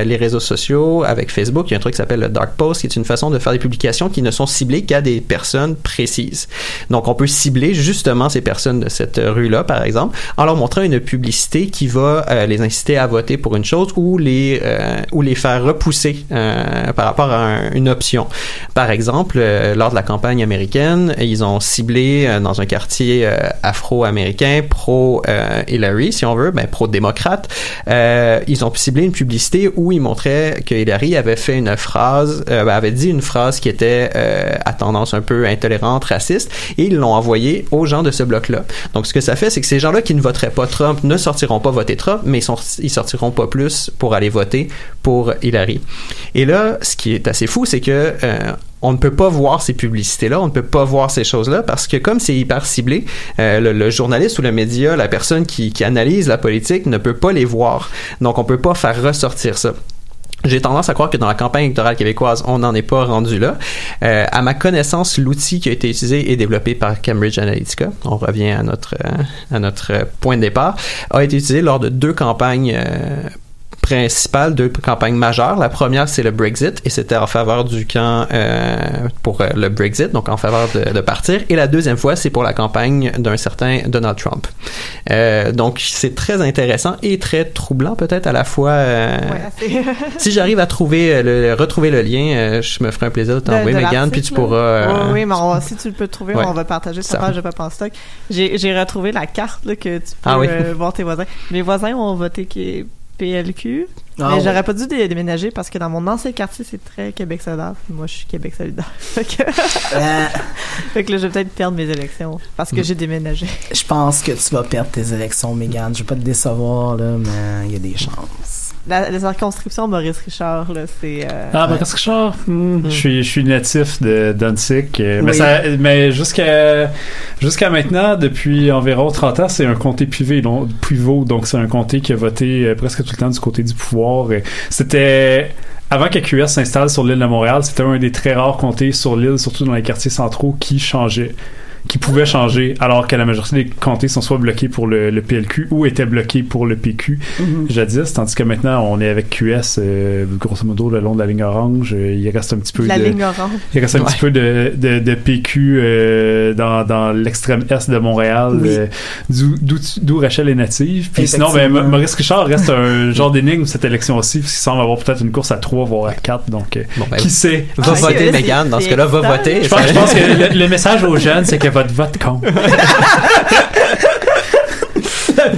les réseaux sociaux avec Facebook, il y a un truc qui s'appelle le dark post, qui est une façon de faire des publications qui ne sont ciblées qu'à des personnes précises. Donc on peut cibler justement ces personnes de cette rue-là, par exemple, en leur montrant une publicité qui va euh, les inciter à voter pour une chose ou les euh, ou les faire repousser euh, par rapport à un, une option. Par exemple, euh, lors de la campagne américaine, ils ont ciblé euh, dans un quartier afro-américain pro Hillary, si on veut, ben pro démocrate. ils ont ciblé une publicité où ils montraient que Hillary avait fait une phrase, ben, avait dit une phrase qui était à tendance un peu intolérante, raciste, et ils l'ont envoyé aux gens de ce bloc-là. Donc, ce que ça fait, c'est que ces gens-là qui ne voteraient pas Trump ne sortiront pas voter Trump, mais ils, sont, sortiront pas plus pour aller voter pour Hillary. Et là, ce qui est assez fou, c'est que euh, on ne peut pas voir ces publicités-là, on ne peut pas voir ces choses-là parce que comme c'est hyper ciblé, euh, le, journaliste ou le média, la personne qui, qui analyse la politique ne peut pas les voir. Donc on peut pas faire ressortir ça. J'ai tendance à croire que dans la campagne électorale québécoise, on n'en est pas rendu là. Euh, à ma connaissance, l'outil qui a été utilisé et développé par Cambridge Analytica, on revient à notre euh, à notre point de départ, a été utilisé lors de deux campagnes euh, principales, deux campagnes majeures. La première, c'est le Brexit, et c'était en faveur du camp euh, pour euh, le Brexit, donc en faveur de, de, partir. Et la deuxième fois, c'est pour la campagne d'un certain Donald Trump. Euh, donc, c'est très intéressant et très troublant peut-être à la fois. Euh, ouais, si j'arrive à trouver le, retrouver le lien, euh, je me ferai un plaisir de t'envoyer, Megan, puis tu pourras. oui, oui, mais on, si tu le peux trouver, ouais. on va partager sur page de Pop en stock. J'ai retrouvé la carte là, que tu peux ah, oui. voir tes voisins. Mes voisins ont voté qui est PLQ. Ah, mais ouais. j'aurais pas dû déménager parce que dans mon ancien quartier, c'est très Québec solidaire. Moi, je suis Québec solidaire. fait, que... euh... fait que là, je vais peut-être perdre mes élections parce que j'ai déménagé. Je pense que tu vas perdre tes élections, Mégane. Je vais pas te décevoir, là, mais il y a des chances. La, la, circonscription Maurice Richard, là, c'est. Euh, ah, Maurice Richard, hmm, mm. je, suis, je suis natif de Danzig. Euh, oui. Mais, ça, mais jusqu'à jusqu'à maintenant, depuis environ 30 ans, c'est un comté privé, donc, pivot. Donc, c'est un comté qui a voté euh, presque tout le temps du côté du pouvoir. C'était avant qu'AQS s'installe sur l'île de Montréal, c'était un des très rares comtés sur l'île, surtout dans les quartiers centraux, qui changeait qui pouvaient changer, alors que la majorité des comtés sont soit bloqués pour le, le PLQ ou étaient bloqués pour le PQ Mhm. jadis, tandis que maintenant on est avec QS, euh, grosso modo le long de la ligne orange, euh, il reste un petit peu La de, ligne orange. il reste un petit peu de, de, de PQ euh, dans, dans l'extrême est de Montréal, Oui. euh, d'où- d'où d'où Rachel est native. Puis sinon, ben, Maurice Richard reste un genre d'énigme cette élection aussi, parce qu'il semble avoir peut-être une course à 3 voire à 4, donc euh, Bon, ben, qui sait? Va Ah, voter, Megan. Dans ce cas-là, va voter. Je pense, je pense que le, le message aux jeunes, c'est que votre vote compte. Ben,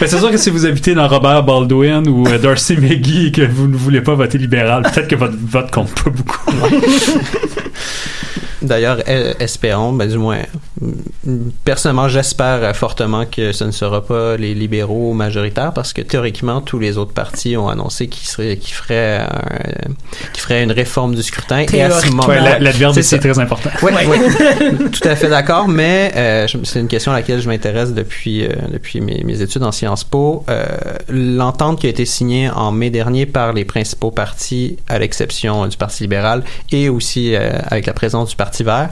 c'est sûr que si vous habitez dans Robert Baldwin ou euh, Darcy McGee et que vous ne voulez pas voter libéral, peut-être que votre vote compte pas beaucoup. D'ailleurs, e- espérons, ben, du moins, personnellement, j'espère euh, fortement que ce ne sera pas les libéraux majoritaires parce que théoriquement, tous les autres partis ont annoncé qu'ils seraient, qu'ils feraient, un- qu'ils feraient une réforme du scrutin. Et à ce Théoriquement. moment Ouais, la- l'adverbe C'est très important. Oui, tout à fait d'accord, mais euh, je- c'est une question à laquelle je m'intéresse depuis euh, depuis mes, mes études en Sciences Po. Euh, L'entente qui a été signée en mai dernier par les principaux partis, à l'exception du Parti libéral et aussi euh, avec la présence du Parti vert,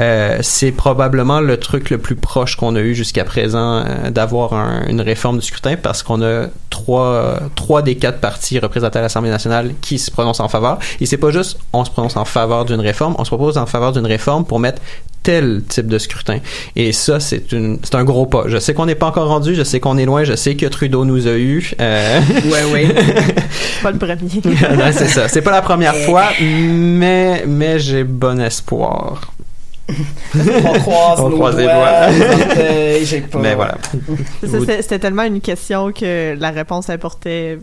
euh, c'est probablement le truc le plus proche qu'on a eu jusqu'à présent euh, d'avoir un- une réforme du scrutin parce qu'on a trois trois des quatre partis représentés à l'Assemblée nationale qui se prononcent en faveur. Et c'est pas juste on se prononce en faveur d'une réforme, on se propose en faveur d'une réforme pour mettre tel type de scrutin. Et ça, c'est une, c'est un gros pas. Je sais qu'on n'est pas encore rendu, je sais qu'on est loin, je sais que Trudeau nous a eu. Euh... Ouais, ouais. Pas le premier. c'est ça. C'est pas la première fois, mais mais j'ai bon espoir. On croise On nos croise les doigts. pas. Mais voilà. C'était tellement une question que la réponse importait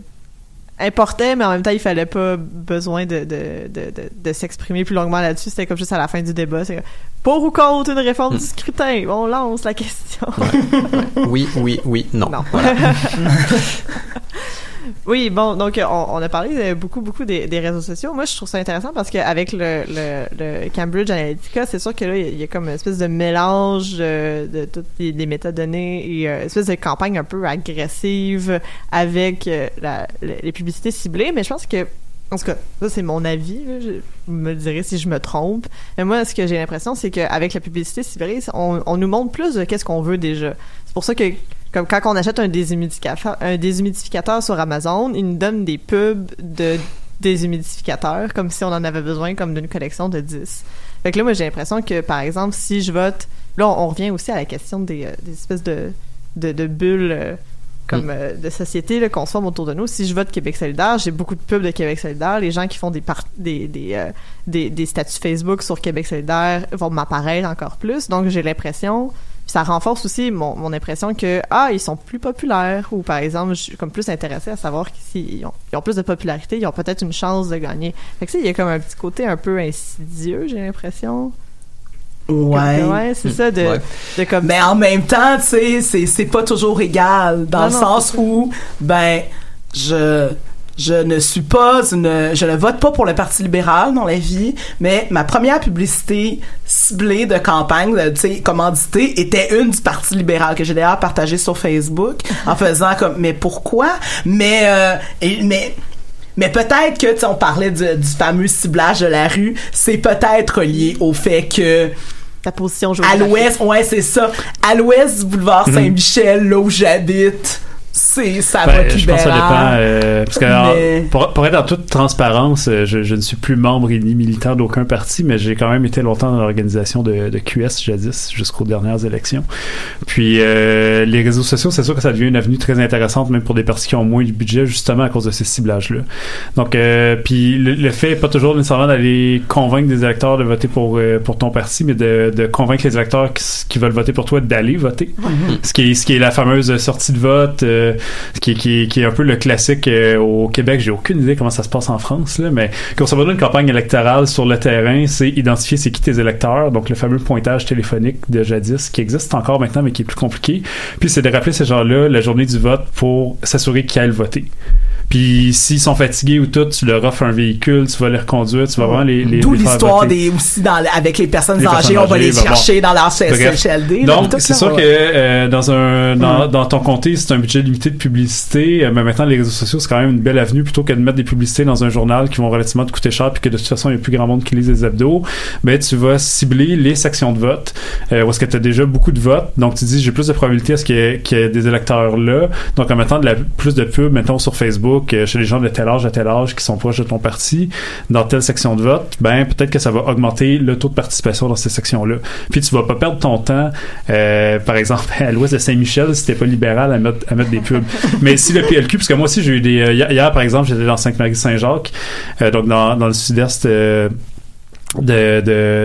importait, mais en même temps, il fallait pas besoin de, de, de, de, de s'exprimer plus longuement là-dessus. C'était comme juste à la fin du débat. C'est pour ou contre une réforme Hmm. du scrutin? On lance la question. Oui, oui, oui, non. Non. Voilà. Oui, bon, donc euh, on, a parlé beaucoup, beaucoup des, réseaux sociaux. Moi, je trouve ça intéressant parce qu'avec le, le, Cambridge Analytica, c'est sûr que là, il y a- comme une espèce de mélange euh, de toutes les, les métadonnées et euh, une espèce de campagne un peu agressive avec les publicités ciblées. Mais je pense que, en tout cas, ça c'est mon avis. là, je, me direz si je me trompe. Mais moi, ce que j'ai l'impression, c'est qu'avec la publicité ciblée, on nous montre plus de qu'est-ce qu'on veut déjà. C'est pour ça que comme quand on achète un déshumidificateur, un déshumidificateur sur Amazon, ils nous donnent des pubs de déshumidificateurs comme si on en avait besoin comme d'une collection de 10. Fait que là, moi, j'ai l'impression que, par exemple, si je vote... Là, on, on revient aussi à la question des, euh, des espèces de, de, de bulles euh, comme euh, de société qu'on se forme autour de nous. Si je vote Québec solidaire, j'ai beaucoup de pubs de Québec solidaire. Les gens qui font des, par- des, des, euh, des, des statuts Facebook sur Québec solidaire vont m'apparaître encore plus. Donc, j'ai l'impression... Puis ça renforce aussi mon, mon impression que ah ils sont plus populaires ou par exemple je suis comme plus intéressée à savoir que s'ils ont, ils ont plus de popularité ils ont peut-être une chance de gagner fait que ça il y a comme un petit côté un peu insidieux j'ai l'impression Ouais. Comme- ouais c'est ça de, Ouais. de comme Mais en même temps, tu sais, c'est, c'est pas toujours égal, dans Non, le non, sens où, ben, je, je ne suis pas une, je ne vote pas pour le Parti libéral dans la vie, mais ma première publicité ciblée de campagne, de, tu sais, commanditée, était une du Parti libéral, que j'ai d'ailleurs partagée sur Facebook, en faisant comme, mais pourquoi? Mais, euh, et, mais, mais peut-être que, tu sais, on parlait du, du fameux ciblage de la rue, c'est peut-être lié au fait que, ta position à l'ouest, ouais, c'est ça. À l'ouest du boulevard Saint-Michel, là où j'habite, c'est ça Ben, vote je pense que ça dépend. euh, parce que Mais- alors, pour, pour être en toute transparence, euh, je, je ne suis plus membre ni militant d'aucun parti, mais j'ai quand même été longtemps dans l'organisation de, de QS jadis, jusqu'aux dernières élections. Puis euh, les réseaux sociaux, c'est sûr que ça devient une avenue très intéressante, même pour des partis qui ont moins de budget, justement à cause de ces ciblages-là. Donc, euh, puis le, le fait pas toujours nécessairement d'aller convaincre des électeurs de voter pour pour ton parti, mais de, de convaincre les électeurs qui, qui veulent voter pour toi d'aller voter. Ce qui est ce qui est la fameuse sortie de vote, euh, qui est, qui, qui un peu le classique euh, au Québec. J'ai aucune idée comment ça se passe en France, là, mais grosso modo, une campagne électorale sur le terrain, c'est identifier c'est qui tes électeurs, donc le fameux pointage téléphonique de jadis, qui existe encore maintenant, mais qui est plus compliqué. Puis c'est de rappeler ces gens-là la journée du vote pour s'assurer qu'ils aillent voter. Puis s'ils sont fatigués ou tout, tu leur offres un véhicule, tu vas les reconduire, tu vas vraiment les, les, D'où l'histoire des aussi dans avec les personnes Les âgées, personnes on va âgées, les chercher dans leur. CHLD. Donc, c'est sûr que euh, dans un dans, dans ton comté, c'est un budget limité de publicité, euh, mais maintenant les réseaux sociaux c'est quand même une belle avenue plutôt que de mettre des publicités dans un journal qui vont relativement te coûter cher puis que de toute façon il y a plus grand monde qui lise les hebdos. Ben tu vas cibler les sections de vote euh, où est-ce que tu as déjà beaucoup de votes. Donc tu dis j'ai plus de probabilité à ce qu'il y, y ait des électeurs là. Donc en mettant de la, plus de pubs mettons sur Facebook euh, chez les gens de tel âge à tel âge qui sont proches de ton parti dans telle section de vote, ben peut-être que ça va augmenter le taux de participation dans ces sections-là. Puis tu vas pas perdre ton temps, euh, par exemple, à l'ouest de Saint-Michel, si t'es pas libéral, à mettre, des pubs. Mais si le PLQ, parce que moi aussi j'ai eu des... euh, hier, par exemple, j'étais dans Sainte-Marie-Saint-Jacques, donc dans, le sud-est... de,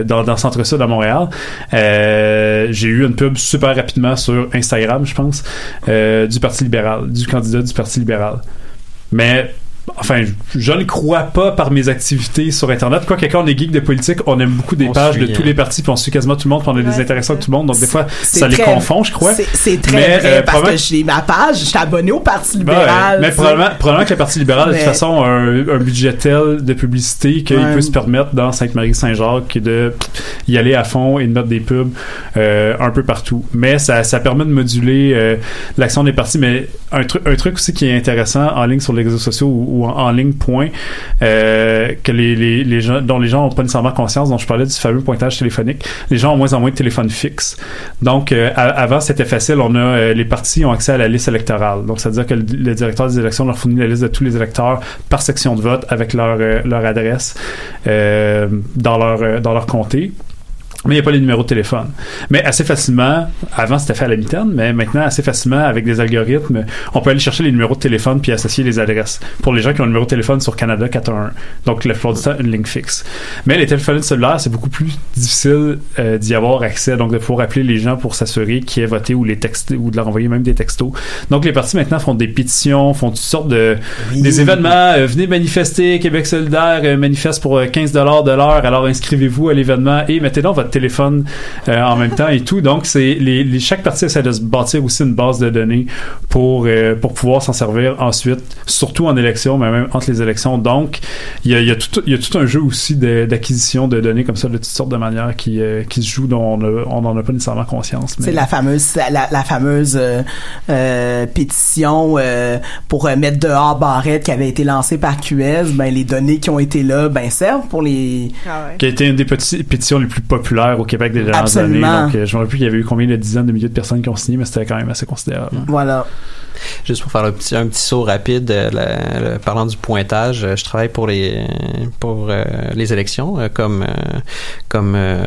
dans, le centre sud à Montréal j'ai eu une pub super rapidement sur Instagram je pense du parti libéral du candidat du parti libéral mais enfin je, je ne crois pas par mes activités sur internet quoi que quand on est geek de politique on aime beaucoup des On pages suit, de tous hein. les partis puis on suit quasiment tout le monde puis on a des Ouais, intéressants avec tout le monde donc des fois ça les confond je crois C'est- très Mais, vrai euh, parce que j'ai ma page, je suis abonné au Parti Ben ouais, libéral. mais probablement, probablement que le Parti libéral, de toute Mais- façon, a un, un budget tel de publicité qu'il Ouais. peut se permettre dans Sainte-Marie-Saint-Jacques de y aller à fond et de mettre des pubs euh, un peu partout. Mais ça, ça permet de moduler euh, l'action des partis. Mais un, truc un truc aussi qui est intéressant en ligne sur les réseaux sociaux ou, ou en, ligne, point, euh, dont les gens n'ont pas nécessairement conscience, dont je parlais du fameux pointage téléphonique, les gens ont moins en moins de téléphones fixes. Donc, euh, à- avant, c'était facile. On a euh, les partis ont accès à la liste électorale. Donc, ça veut dire que le, le directeur des élections leur fournit la liste de tous les électeurs par section de vote avec leur leur adresse dans leur dans leur comté. Mais il n'y a pas les numéros de téléphone. Mais assez facilement, avant c'était fait à la mitaine, mais maintenant assez facilement avec des algorithmes, on peut aller chercher les numéros de téléphone puis associer les adresses. Pour les gens qui ont le numéro de téléphone sur Canada 411. Donc la plupart du temps, une ligne fixe. Mais les téléphones cellulaires, c'est beaucoup plus difficile euh, d'y avoir accès, donc de pouvoir appeler les gens pour s'assurer qui est voté ou les textes ou de leur envoyer même des textos. Donc les partis maintenant font des pétitions, font toutes sortes de Oui. des événements. euh, venez manifester, Québec solidaire euh, manifeste pour euh, 15 dollars de l'heure. Alors inscrivez-vous à l'événement et mettez donc votre téléphone euh, en même temps et tout. Donc c'est les, les- chaque parti essaie de se bâtir aussi une base de données pour euh, pour pouvoir s'en servir ensuite, surtout en élection, mais même entre les élections. Donc il y a, y a tout il y a tout un jeu aussi d'acquisition de données comme ça de toutes sortes de manières qui euh, qui se joue dont on n'en a pas nécessairement conscience. C'est la fameuse la, la fameuse euh, euh, pétition euh, pour euh, mettre dehors Barrette qui avait été lancée par QS. Ben les données qui ont été là, ben servent pour les. Ah ouais. qui a été une des pétitions les plus populaires au Québec des dernières Absolument. années. Donc, euh, je me rappelle plus, il y avait eu combien de dizaines de milliers de personnes qui ont signé, mais c'était quand même assez considérable. Voilà. Juste pour faire un petit, un petit saut rapide, euh, la- parlant du pointage, euh, je travaille pour les pour euh, les élections comme euh, comme euh,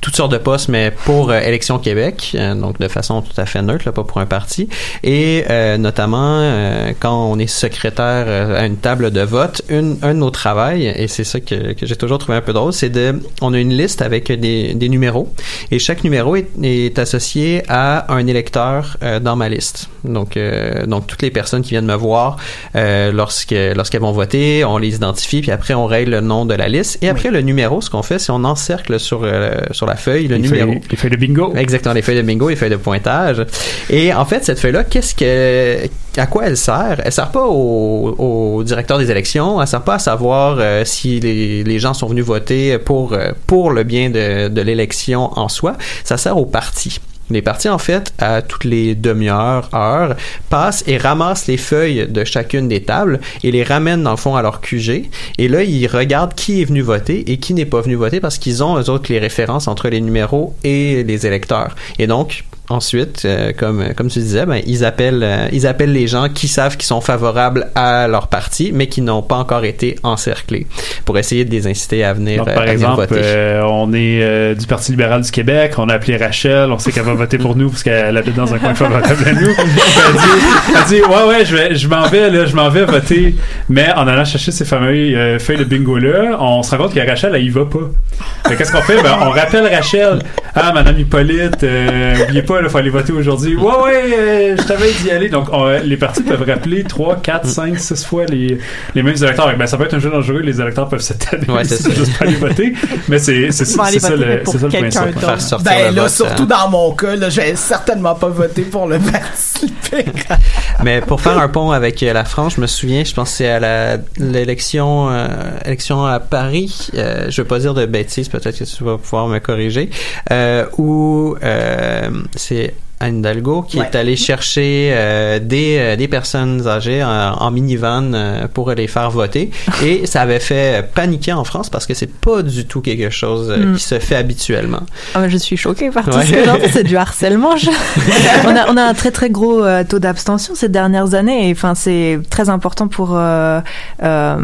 toutes sortes de postes, mais pour euh, Élections Québec, euh, donc de façon tout à fait neutre, là, pas pour un parti. Et euh, notamment, euh, quand on est secrétaire euh, à une table de vote, une, un de nos travails, et c'est ça que, que j'ai toujours trouvé un peu drôle, c'est de, on a une liste avec des, des numéros, et chaque numéro est, est associé à un électeur euh, dans ma liste. Donc, euh, donc toutes les personnes qui viennent me voir euh, lorsque lorsqu'elles vont voter, on les identifie, puis après on règle le nom de la liste, et après le numéro, ce qu'on fait, c'est on encercle sur euh, sur la feuille le les, numéro. feuilles, les feuilles de bingo. Exactement, les feuilles de bingo, les feuilles de pointage. Et en fait, cette feuille-là, qu'est-ce que, à quoi elle sert? Elle sert pas au, au directeur des élections. Elle sert pas à savoir euh, si les, les gens sont venus voter pour euh, pour le bien de, de l'élection en soi. Ça sert au parti. Les partis, en fait, à toutes les demi-heures, heures, passent et ramassent les feuilles de chacune des tables et les ramènent, dans le fond, à leur QG. Et là, ils regardent qui est venu voter et qui n'est pas venu voter parce qu'ils ont, eux autres, les références entre les numéros et les électeurs. Et donc, ensuite, euh, comme, comme tu disais, ben, ils, appellent, euh, ils appellent les gens qui savent qu'ils sont favorables à leur parti, mais qui n'ont pas encore été encerclés pour essayer de les inciter à venir, Donc, euh, par à venir exemple, voter. euh, on est euh, du Parti libéral du Québec, on a appelé Rachel, on sait qu'elle va voter pour nous parce qu'elle habite dans un coin favorable à nous. Elle dit, elle dit ouais ouais, je, vais- je m'en vais là, je m'en vais voter, mais en allant chercher ces fameuses euh, feuilles de bingo là, on se rend compte que Rachel elle y va pas. Qu'est-ce qu'on fait? Ben on rappelle Rachel. Ah Madame Hippolyte, euh, oubliez pas, il faut aller voter aujourd'hui. Ouais ouais, euh, je t'avais d'y aller. Donc on- les partis peuvent rappeler 3, 4, 5, 6 fois les, les mêmes électeurs. Ben ça peut être un jeu dangereux, les électeurs peuvent se tanner Ouais, c'est ça. juste pas aller voter. Mais c'est ça mais le ça le principe. Faire sortir Ben le là, vote, surtout euh, dans mon cas, là, je vais certainement pas voter pour le Parti libéral. Mais pour faire un pont avec euh, la France, je me souviens, je pense que c'est à la l'élection euh, élection à Paris, euh, je veux pas dire de bêtises, peut-être que tu vas pouvoir me corriger, euh, où euh, c'est Anne Hidalgo, qui Ouais. est allée chercher euh, des, euh, des personnes âgées en, en minivan euh, pour les faire voter. Et ça avait fait paniquer en France parce que c'est pas du tout quelque chose euh, Mm. qui se fait habituellement. Ah, mais je suis choquée par tout Ouais. ce que j'entends, c'est du harcèlement. Je- on, a, on a un très très gros euh, taux d'abstention ces dernières années et enfin c'est très important pour euh, euh,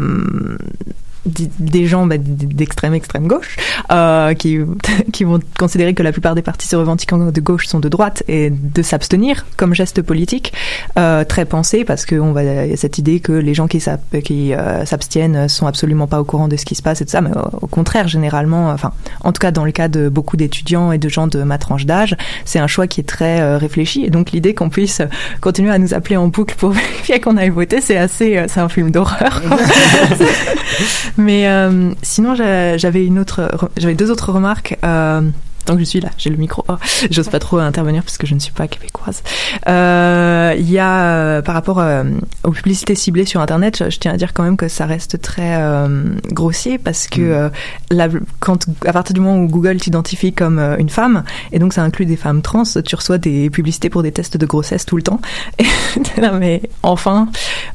des gens bah, d'extrême extrême gauche euh, qui qui vont considérer que la plupart des partis se revendiquant de gauche sont de droite et de s'abstenir comme geste politique euh, très pensé parce que on va y a cette idée que les gens qui euh, s'abstiennent sont absolument pas au courant de ce qui se passe et tout ça mais au, au contraire généralement enfin en tout cas dans le cas de beaucoup d'étudiants et de gens de ma tranche d'âge c'est un choix qui est très euh, réfléchi et donc l'idée qu'on puisse continuer à nous appeler en boucle pour vérifier qu'on aille voter c'est assez euh, c'est un film d'horreur mais euh, sinon j'a- j'avais une autre re- j'avais deux autres remarques euh, Tant que je suis là, j'ai le micro. Oh, J'ose pas trop intervenir parce que je ne suis pas québécoise. Euh, Il y a, euh, par rapport euh, aux publicités ciblées sur Internet, je, je tiens à dire quand même que ça reste très euh, grossier parce que euh, la- quand, à partir du moment où Google t'identifie comme une femme, et donc ça inclut des femmes trans, tu reçois des publicités pour des tests de grossesse tout le temps. Et là, mais enfin,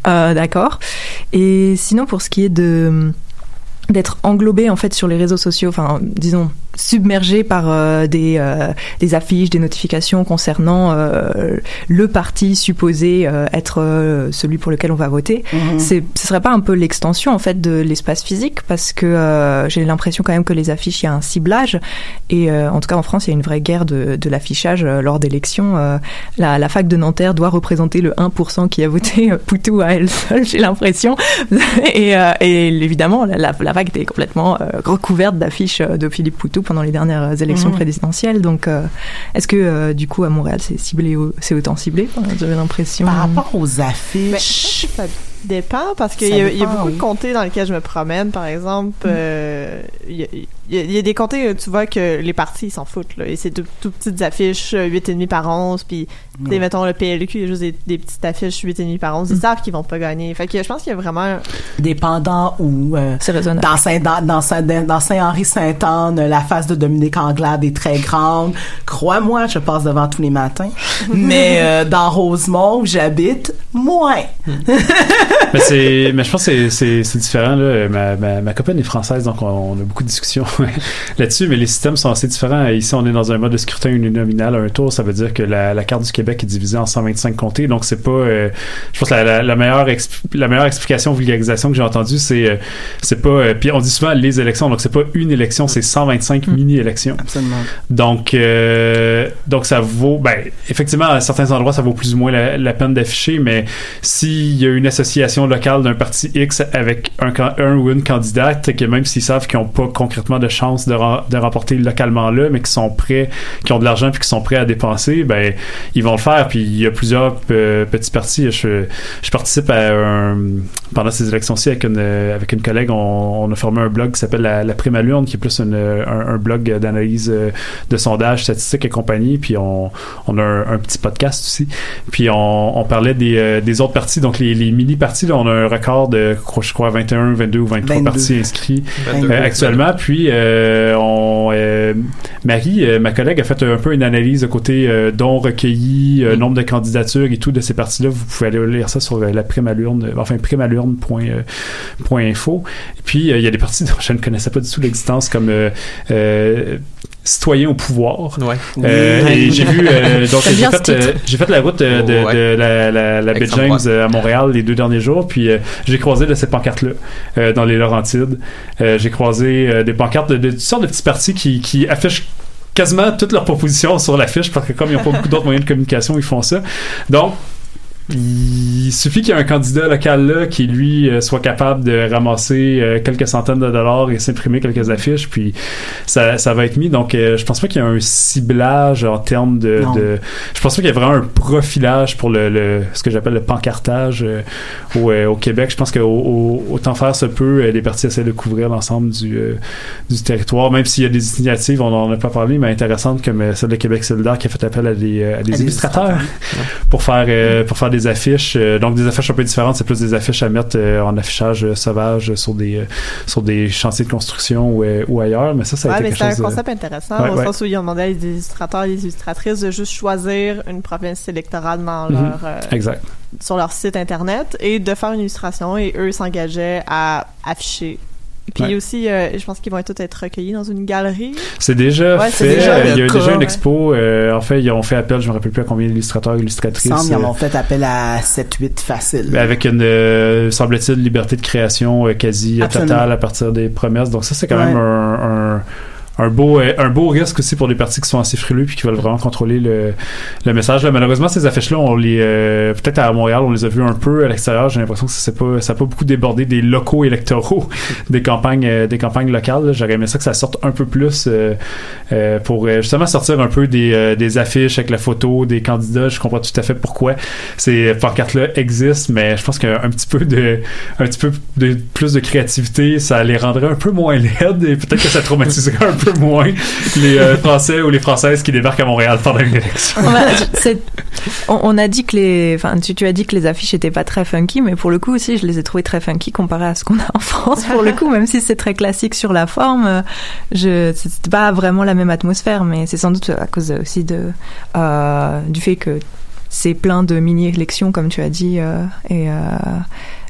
euh, d'accord. Et sinon, pour ce qui est de d'être englobé en fait sur les réseaux sociaux, enfin disons submergé par euh, des euh, des affiches, des notifications concernant euh, le parti supposé euh, être euh, celui pour lequel on va voter. C'est ce serait pas un peu l'extension en fait de l'espace physique? Parce que euh, j'ai l'impression quand même que les affiches il y a un ciblage et euh, en tout cas en France il y a une vraie guerre de, de l'affichage euh, lors d'élections. Euh, la, la fac de Nanterre doit représenter le 1% qui a voté euh, Poutou à elle seule, j'ai l'impression. et, euh, et évidemment la, la, fac était complètement euh, recouverte d'affiches de Philippe Poutou pendant les dernières élections Mhm. présidentielles. Donc euh, est-ce que euh, du coup à Montréal c'est ciblé, c'est autant ciblé J'avais l'impression? Par rapport aux Mais affiches, ça dépend parce qu'il y, a- y beaucoup oui. de comtés dans lesquels je me promène, par exemple. euh, y, a, il y a- il y a des comtés où tu vois que les partis ils s'en foutent là, et c'est tout, tout petites affiches euh, 8,5 par 11 puis tu sais, Mm. mettons le PLQ il y a juste des, des petites affiches 8,5 par 11 ils savent qu'ils vont pas gagner fait que je pense qu'il y a vraiment dépendant où. euh, C'est raisonnable. dans Saint dans, dans Saint dans Sainte-Anne, la face de Dominique Anglade est très grande. Crois-moi, je passe devant tous les matins. Mais euh, dans Rosemont où j'habite, moins. mais c'est mais je pense que c'est- c'est c'est différent là ma, ma, ma copine est française donc on, on a beaucoup de discussions là-dessus mais les systèmes sont assez différents. Ici on est dans un mode de scrutin uninominal à un tour. Ça veut dire que la, la carte du Québec est divisée en 125 comtés. Donc c'est pas euh, je pense que la, la, la meilleure la meilleure explication vulgarisation que j'ai entendue c'est euh, c'est pas euh, puis on dit souvent les élections. Donc c'est pas une élection c'est 125 mini élections Absolument. donc, donc ça vaut, ben, effectivement, à certains endroits, ça vaut plus ou moins la, peine d'afficher, mais s'il y a une association locale d'un parti X avec un, un ou une candidate, que même s'ils savent qu'ils n'ont pas concrètement de chance de, ren- de remporter localement là, mais qui sont prêts, qui ont de l'argent puis qui sont prêts à dépenser, ben, ils vont le faire. Puis il y a plusieurs euh, petits partis. Je, je participe à un, pendant ces élections-ci avec une, avec une collègue, on, on a formé un blog qui s'appelle la, la Prime à l'urne, qui est plus une, un, un blog d'analyse euh, de sondage statistique et compagnie. Puis on, on a un, un petit podcast aussi. Puis on, on parlait des, euh, des autres partis. Donc les, les mini-partis, on a un record de, je crois, 21, 22 ou 23 22. partis inscrits euh, actuellement. Puis on, euh, Marie, euh, ma collègue, a fait un peu une analyse de côté euh, dons recueillis, euh, nombre de candidatures et tout de ces partis-là. Vous pouvez aller lire ça sur euh, la prime à l'urne, euh, enfin primealurne.info. Puis euh, il y a des partis dont je ne connaissais pas du tout l'existence comme euh, euh, citoyen au pouvoir. Ouais. Euh, et j'ai vu euh, donc j'ai fait euh, j'ai fait la route de, Ouais. de la la, la baie James à Montréal les deux derniers jours puis j'ai croisé de ces pancartes là dans les Laurentides j'ai croisé des pancartes de, de toutes sortes de petits partis qui qui affichent quasiment toutes leurs propositions sur l'affiche parce que comme ils n'ont pas beaucoup d'autres moyens de communication ils font ça donc il suffit qu'il y ait un candidat local là qui lui euh, soit capable de ramasser euh, quelques centaines de dollars et s'imprimer quelques affiches puis ça, ça va être mis. Donc euh, je pense pas qu'il y a un ciblage en termes de, je pense pas qu'il y a vraiment un profilage pour le, le ce que j'appelle le pancartage au, au Québec. Je pense que au- faire se peut les partis essaient de couvrir l'ensemble du du territoire. Même s'il y a des initiatives on en a pas parlé mais intéressantes comme celle de Québec solidaire qui a fait appel à des, à illustrateurs pour faire pour faire des des affiches, euh, donc des affiches un peu différentes. C'est plus des affiches à mettre euh, en affichage euh, sauvage sur des sur des chantiers de construction ou, ou ailleurs. Mais ça, ça a Ouais, été mais quelque c'est un concept intéressant, Ouais, au ouais. sens où ils ont demandé à des illustrateurs et des illustratrices de juste choisir une province électorale dans Mhm. leur, euh, Exact. sur leur site internet et de faire une illustration et eux s'engageaient à afficher. Puis Ouais. aussi, euh, je pense qu'ils vont tous être recueillis dans une galerie. C'est déjà Ouais, fait. déjà il y a eu déjà une ouais. expo. euh, en fait, ils ont fait appel, je me rappelle plus à combien d'illustrateurs et Il illustratrices. me semble qu'ils en euh, ont fait appel à 7-8 facile. Mais avec une, euh, semble-t-il, liberté de création euh, quasi Absolument. totale à partir des promesses. Donc ça, c'est quand Ouais. même un, un, un beau, euh, un beau risque aussi pour les partis qui sont assez frileux puis qui veulent vraiment contrôler le, le message. Là, malheureusement, ces affiches-là, on les, euh, peut-être à Montréal, on les a vues un peu à l'extérieur. J'ai l'impression que ça pas, ça pas beaucoup débordé des locaux électoraux, des campagnes, euh, des campagnes locales. là. J'aurais aimé ça que ça sorte un peu plus euh, euh, pour euh, justement sortir un peu des, des affiches avec la photo des candidats. Je comprends tout à fait pourquoi ces pancartes-là existent, mais je pense qu'un un petit peu de, un petit peu de plus de créativité, ça les rendrait un peu moins laides et peut-être que ça traumatiserait un peu moins les euh, Français ou les Françaises qui débarquent à Montréal pendant une élection. On, a dit que les, enfin, tu, as dit que les affiches étaient pas très funky, mais pour le coup aussi, je les ai trouvées très funky comparé à ce qu'on a en France. Pour le coup, même si c'est très classique sur la forme, je, c'était pas vraiment la même atmosphère, mais c'est sans doute à cause aussi de, euh, du fait que c'est plein de mini-élections, comme tu as dit, euh,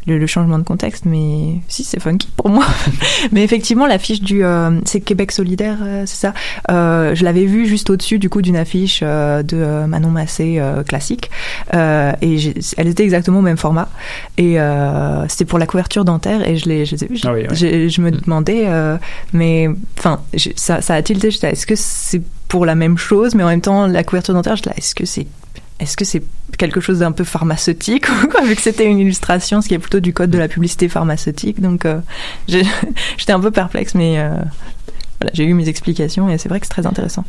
le, le changement de contexte, mais si c'est funky pour moi. mais effectivement, l'affiche du euh, c'est Québec solidaire, euh, c'est ça. Euh, je l'avais vue juste au-dessus du coup d'une affiche de Manon Massé classique, et elle était exactement au même format. Et c'était pour la couverture dentaire, et je l'ai, je, je- Ah oui, je me demandais, euh, mais enfin, ça, ça a tilté. Est-ce que c'est pour la même chose, mais en même temps la couverture dentaire, là, est-ce que c'est est-ce que c'est quelque chose d'un peu pharmaceutique vu que c'était une illustration ce qui est plutôt du code de la publicité pharmaceutique donc euh, j'étais un peu perplexe mais euh, voilà, j'ai eu mes explications et c'est vrai que c'est très intéressant.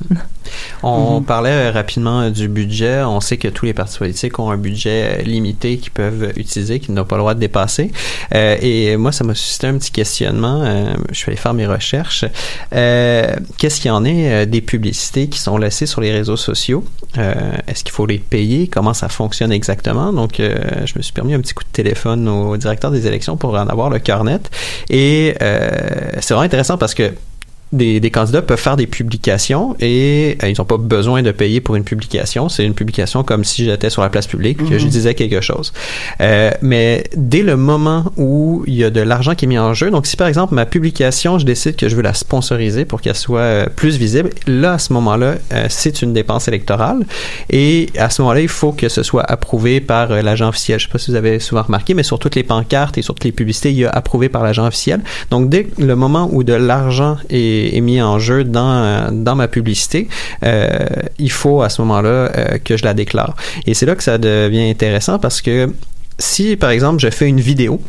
On Mhm. parlait euh, rapidement euh, du budget. On sait que tous les partis politiques ont un budget euh, limité qu'ils peuvent utiliser, qu'ils n'ont pas le droit de dépasser. Euh, et moi, ça m'a suscité un petit questionnement. Euh, je suis allé faire mes recherches. Euh, Qu'est-ce qu'il y en est des publicités qui sont laissées sur les réseaux sociaux? Est-ce qu'il faut les payer? Comment ça fonctionne exactement? Donc, je me suis permis un petit coup de téléphone au directeur des élections pour en avoir le cœur net. Et c'est vraiment intéressant parce que des, des candidats peuvent faire des publications et euh, ils n'ont pas besoin de payer pour une publication. C'est une publication comme si j'étais sur la place publique que je Mhm. disais quelque chose. Euh, mais dès le moment où il y a de l'argent qui est mis en jeu, donc si par exemple ma publication, je décide que je veux la sponsoriser pour qu'elle soit euh, plus visible, là à ce moment-là, euh, c'est une dépense électorale et à ce moment-là, il faut que ce soit approuvé par l'agent officiel. Je sais pas si vous avez souvent remarqué, mais sur toutes les pancartes et sur toutes les publicités, il y a approuvé par l'agent officiel. Donc dès le moment où de l'argent est, est mis en jeu dans dans ma publicité, euh, il faut à ce moment-là euh, que je la déclare. Et c'est là que ça devient intéressant parce que si par exemple je fais une vidéo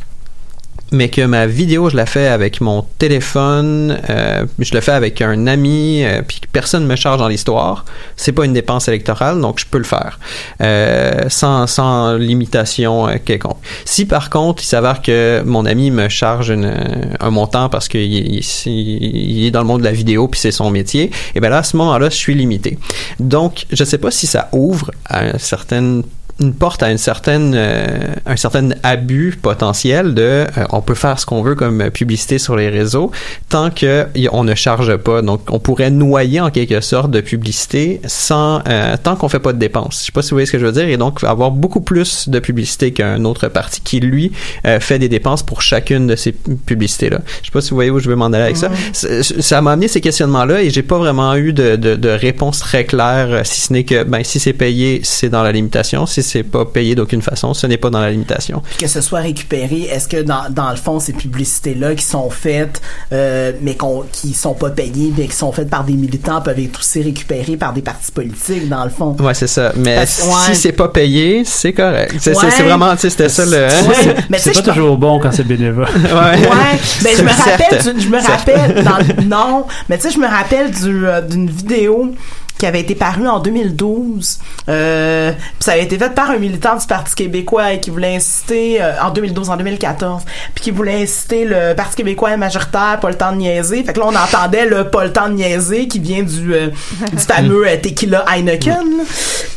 mais que ma vidéo, je la fais avec mon téléphone, euh, je le fais avec un ami, euh, puis que personne me charge dans l'histoire, c'est pas une dépense électorale, donc je peux le faire euh, sans, sans limitation euh, quelconque. Si par contre, il s'avère que mon ami me charge une, un montant parce qu'il il, est dans le monde de la vidéo puis c'est son métier, et bien là, à ce moment-là, je suis limité. Donc, je sais pas si ça ouvre à une certaine une porte à une certaine euh, un certain abus potentiel de euh, on peut faire ce qu'on veut comme publicité sur les réseaux tant que on ne charge pas. Donc on pourrait noyer en quelque sorte de publicité sans euh, tant qu'on fait pas de dépenses. Je sais pas si vous voyez ce que je veux dire. Et donc avoir beaucoup plus de publicité qu'un autre parti qui lui euh, fait des dépenses pour chacune de ces publicités là je sais pas si vous voyez où je veux m'en aller avec ça. Ça m'a amené ces questionnements là et j'ai pas vraiment eu de, de, de réponse très claire si ce n'est que ben si c'est payé c'est dans la limitation. Si c'est pas payé d'aucune façon ce n'est pas dans la limitation. Puis que ce soit récupéré, est-ce que dans, dans le fond, ces publicités-là qui sont faites, euh, mais qu'on, qui sont pas payées, mais qui sont faites par des militants, peuvent être aussi récupérées par des partis politiques, dans le fond? ouais c'est ça. Mais Parce- ouais. si c'est pas payé c'est correct. C'est Ouais. vraiment tu sais c'était ça le Ouais, mais sais, C'est pas je me- toujours bon quand c'est bénévole. ouais, Ouais, ben je me rappelle, je me rappelle dans le- non, mais tu sais je me rappelle du, euh, d'une vidéo qui avait été paru en 2012. Euh, puis ça avait été fait par un militant du Parti québécois et qui voulait inciter euh, en 2012, en 2014, puis qui voulait inciter le Parti québécois majoritaire, pas le temps de niaiser. Fait que là, on entendait le pas le temps de niaiser qui vient du, euh, du fameux euh, tequila Heineken.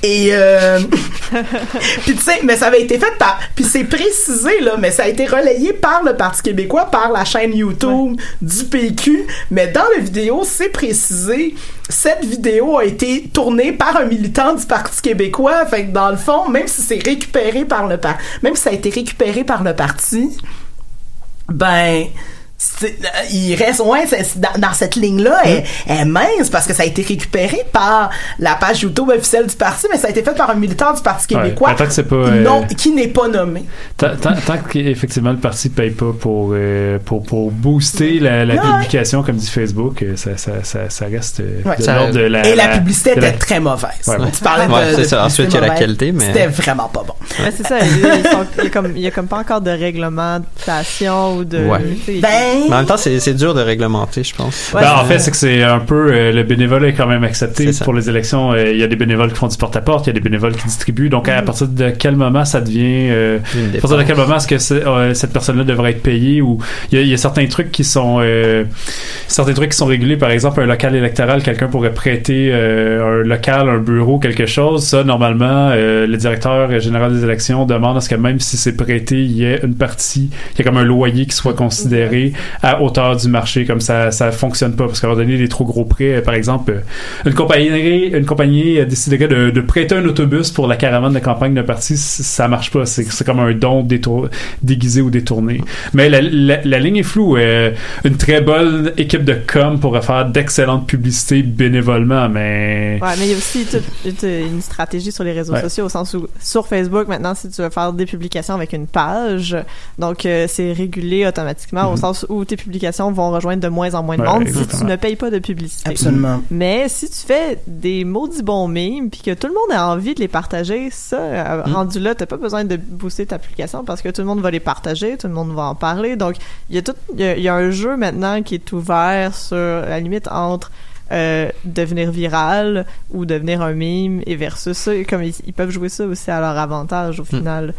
Et euh, puis tu sais, mais ça avait été fait par, puis c'est précisé là, mais ça a été relayé par le Parti québécois, par la chaîne YouTube du PQ. Mais dans la vidéo, c'est précisé. Cette vidéo a été tournée par un militant du Parti québécois. Dans le fond, même si c'est récupéré par le parti, même si ça a été récupéré par le parti, ben il reste ouais dans, dans cette ligne là elle, elle est mince parce que ça a été récupéré par la page YouTube officielle du parti mais ça a été fait par un militant du parti Ouais, québécois tant que c'est pas, euh, non qui n'est pas nommé Tant, tant, tant qu'effectivement le parti paye pas pour, euh, pour, pour booster la, la Ouais. publication, comme dit Facebook, euh, ça, ça, ça, ça reste euh, Ouais. de l'ordre de la. et la publicité de la- était très mauvaise Ouais, tu parlais de, Ouais, de ça. Ensuite, il y a la qualité, mais- c'était vraiment pas bon Ouais, c'est ça. Il y, a, ils sont- il y a comme, il y a comme pas encore de réglementation ou de. Ouais. ben Mais en même temps, c'est c'est dur de réglementer, je pense. Ouais, Ben, en fait, c'est que c'est un peu euh, le bénévolat est quand même accepté pour les élections. euh, Il y a des bénévoles qui font du porte-à-porte, il y a des bénévoles qui distribuent. Donc, à partir de quel moment ça devient euh, à partir de quel moment est-ce que euh, cette personne-là devrait être payée ou il y a, il y a certains trucs qui sont euh, certains trucs qui sont régulés. Par exemple, un local électoral, quelqu'un pourrait prêter euh, un local, un bureau, quelque chose. Ça, normalement, euh, le directeur général des élections demande à ce que même si c'est prêté, il y ait une partie, il y a comme un loyer qui soit considéré à hauteur du marché. Comme ça, ça fonctionne pas parce qu'à donné, des trop gros prêts, euh, par exemple, euh, une compagnie, une compagnie euh, déciderait de, de prêter un autobus pour la caravane de campagne d'un parti, ça marche pas. C'est c'est comme un don détour- déguisé ou détourné. Mais la, la, la ligne est floue. Euh, une très bonne équipe de com pourrait faire d'excellentes publicités bénévolement, mais Ouais, mais il y a aussi toute, une stratégie sur les réseaux Ouais. sociaux au sens où sur Facebook maintenant si tu veux faire des publications avec une page, donc euh, c'est régulé automatiquement au sens où tes publications vont rejoindre de moins en moins de. Ouais, monde si tu ne payes pas de publicité. absolument Mais si tu fais des maudits bons mimes puis que tout le monde a envie de les partager, ça, euh, Mm. rendu là, t'as pas besoin de booster ta publication parce que tout le monde va les partager, tout le monde va en parler. Donc, il y a tout, il y a, il y a un jeu maintenant qui est ouvert sur la limite entre euh, devenir viral ou devenir un mime et versus ça. Comme ils, ils peuvent jouer ça aussi à leur avantage au final.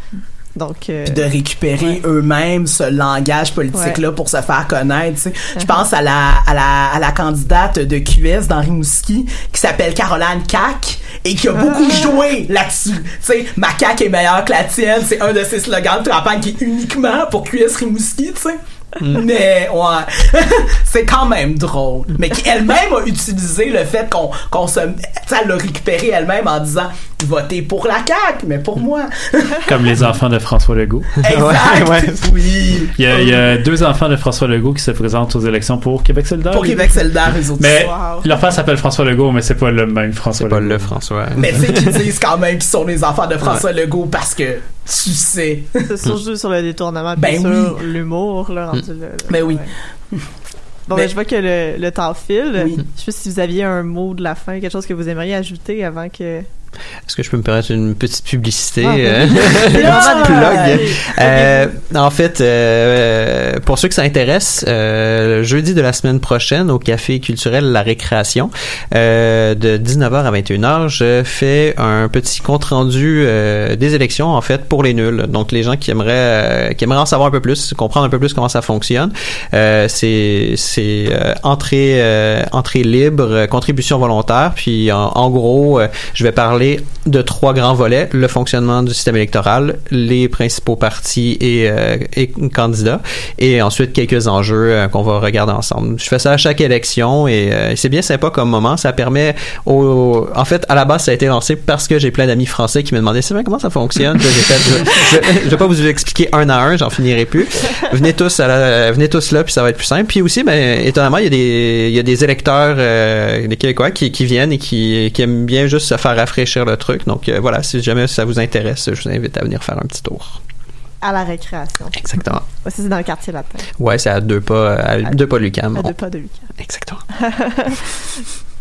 Donc, euh, puis de récupérer eux-mêmes ce langage politique-là pour se faire connaître. tu sais. Je pense à la, à, la, à la candidate de QS dans Rimouski qui s'appelle Caroline Cac et qui a beaucoup joué là-dessus. Tu sais, ma CAQ est meilleure que la tienne, c'est un de ses slogans de campagne qui est uniquement pour QS Rimouski, tu sais. Mais ouais, c'est quand même drôle. Mais qui elle-même a utilisé le fait qu'on qu'on se, tu sais, elle l'a récupéré elle-même en disant votez pour la CAQ, mais pour moi. comme les enfants de François Legault. Exact. ouais. Oui. Il y, a, il y a deux enfants de François Legault qui se présentent aux élections pour Québec solidaire. Pour Québec solidaire, les autres. Mais Wow. leur père s'appelle François Legault, mais c'est pas le même François C'est pas le François. Mais sais qu'ils disent quand même qu'ils sont les enfants de François Legault parce que tu sais. c'est surtout sur le détournement, Ben puis sur l'humour, là, rendu là. là. Ben oui. Ouais. Bon, Mais- ben, je vois que le, le temps file. Oui. Je sais pas si vous aviez un mot de la fin, quelque chose que vous aimeriez ajouter avant que... Est-ce que je peux me permettre une petite publicité? Ah, euh, plug. Euh, en fait, euh, pour ceux que ça intéresse, euh, jeudi de la semaine prochaine au Café culturel La Récréation, de 19h à 21h, je fais un petit compte rendu euh, des élections en fait pour les nuls. Donc les gens qui aimeraient qui aimeraient en savoir un peu plus, comprendre un peu plus comment ça fonctionne. C'est entrée entrée libre, contribution volontaire. Puis en, en gros, je vais parler de trois grands volets le fonctionnement du système électoral, les principaux partis et, euh, candidats, et ensuite quelques enjeux euh, qu'on va regarder ensemble. Je fais ça à chaque élection et euh, c'est bien sympa comme moment. Ça permet en fait, à la base, ça a été lancé parce que j'ai plein d'amis français qui me demandaient c'est comment ça fonctionne? Fait, je, je vais pas vous expliquer un à un, j'en finirai plus. Venez tous venez tous là, puis ça va être plus simple. Puis aussi, ben, étonnamment, il y a des, électeurs, des Québécois qui, viennent et qui aiment bien juste se faire rafraîchir le truc. Donc euh, voilà, si jamais ça vous intéresse, je vous invite à venir faire un petit tour. à la récréation. Exactement. C'est dans le quartier latin. Ouais, c'est à deux pas, à deux pas Lucam. À deux pas de Lucam. Exactement.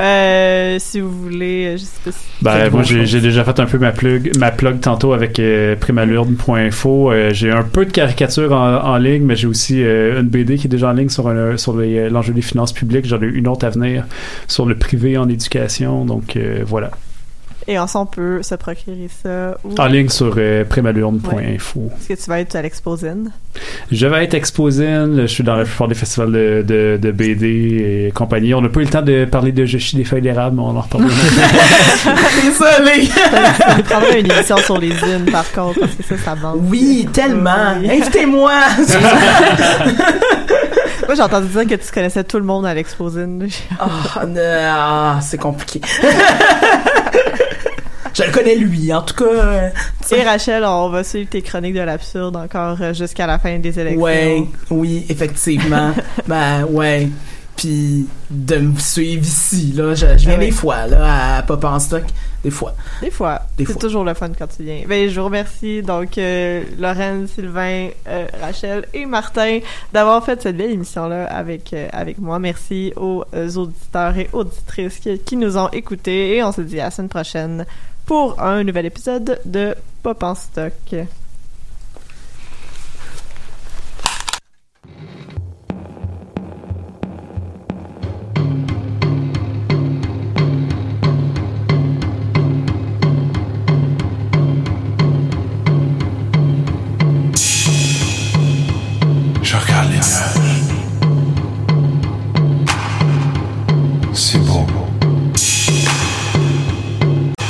Euh, si vous voulez, je sais pas si. Ben, moi, j'ai déjà fait un peu ma plug, ma plug tantôt avec euh, primalurde.info. Euh, j'ai un peu de caricatures en, en ligne, mais j'ai aussi euh, une BD qui est déjà en ligne sur, un- sur les, euh, l'enjeu des finances publiques. J'en ai une autre à venir sur le privé en éducation. Donc, euh, voilà. Et ensemble, on peut se procurer ça. Où... En ligne sur euh, primalurde.info. Est-ce que tu vas être à l'Exposine? Je vais être Exposine. Je suis dans la plupart des festivals de, de, de BD et compagnie. On n'a pas eu le temps de parler de Joshi des feuilles d'érable, mais on en reparlera. Désolé. Ça nous prendra une émission sur les unes, par contre, parce que ça, ça manque. Oui, tellement. Oui. Invitez-moi. Moi, j'ai entendu dire que tu connaissais tout le monde à l'Exposine. Ah, non, ah, c'est compliqué. Je le connais lui, en tout cas. euh, Et Rachel, on va suivre tes chroniques de l'absurde encore euh, jusqu'à la fin des élections. Ouais, oui, effectivement. ben, ouais. Puis de me suivre ici, là. Je, je viens Ah ouais. des fois, là, à Pop en stock. Des fois. Des fois. Des C'est toujours le fun quand tu viens. Ben, je vous remercie, donc, euh, Lorraine, Sylvain, euh, Rachel et Martin d'avoir fait cette belle émission-là avec, euh, avec moi. Merci aux auditeurs et auditrices qui, qui nous ont écoutés et on se dit à la semaine prochaine pour un nouvel épisode de Pop en stock.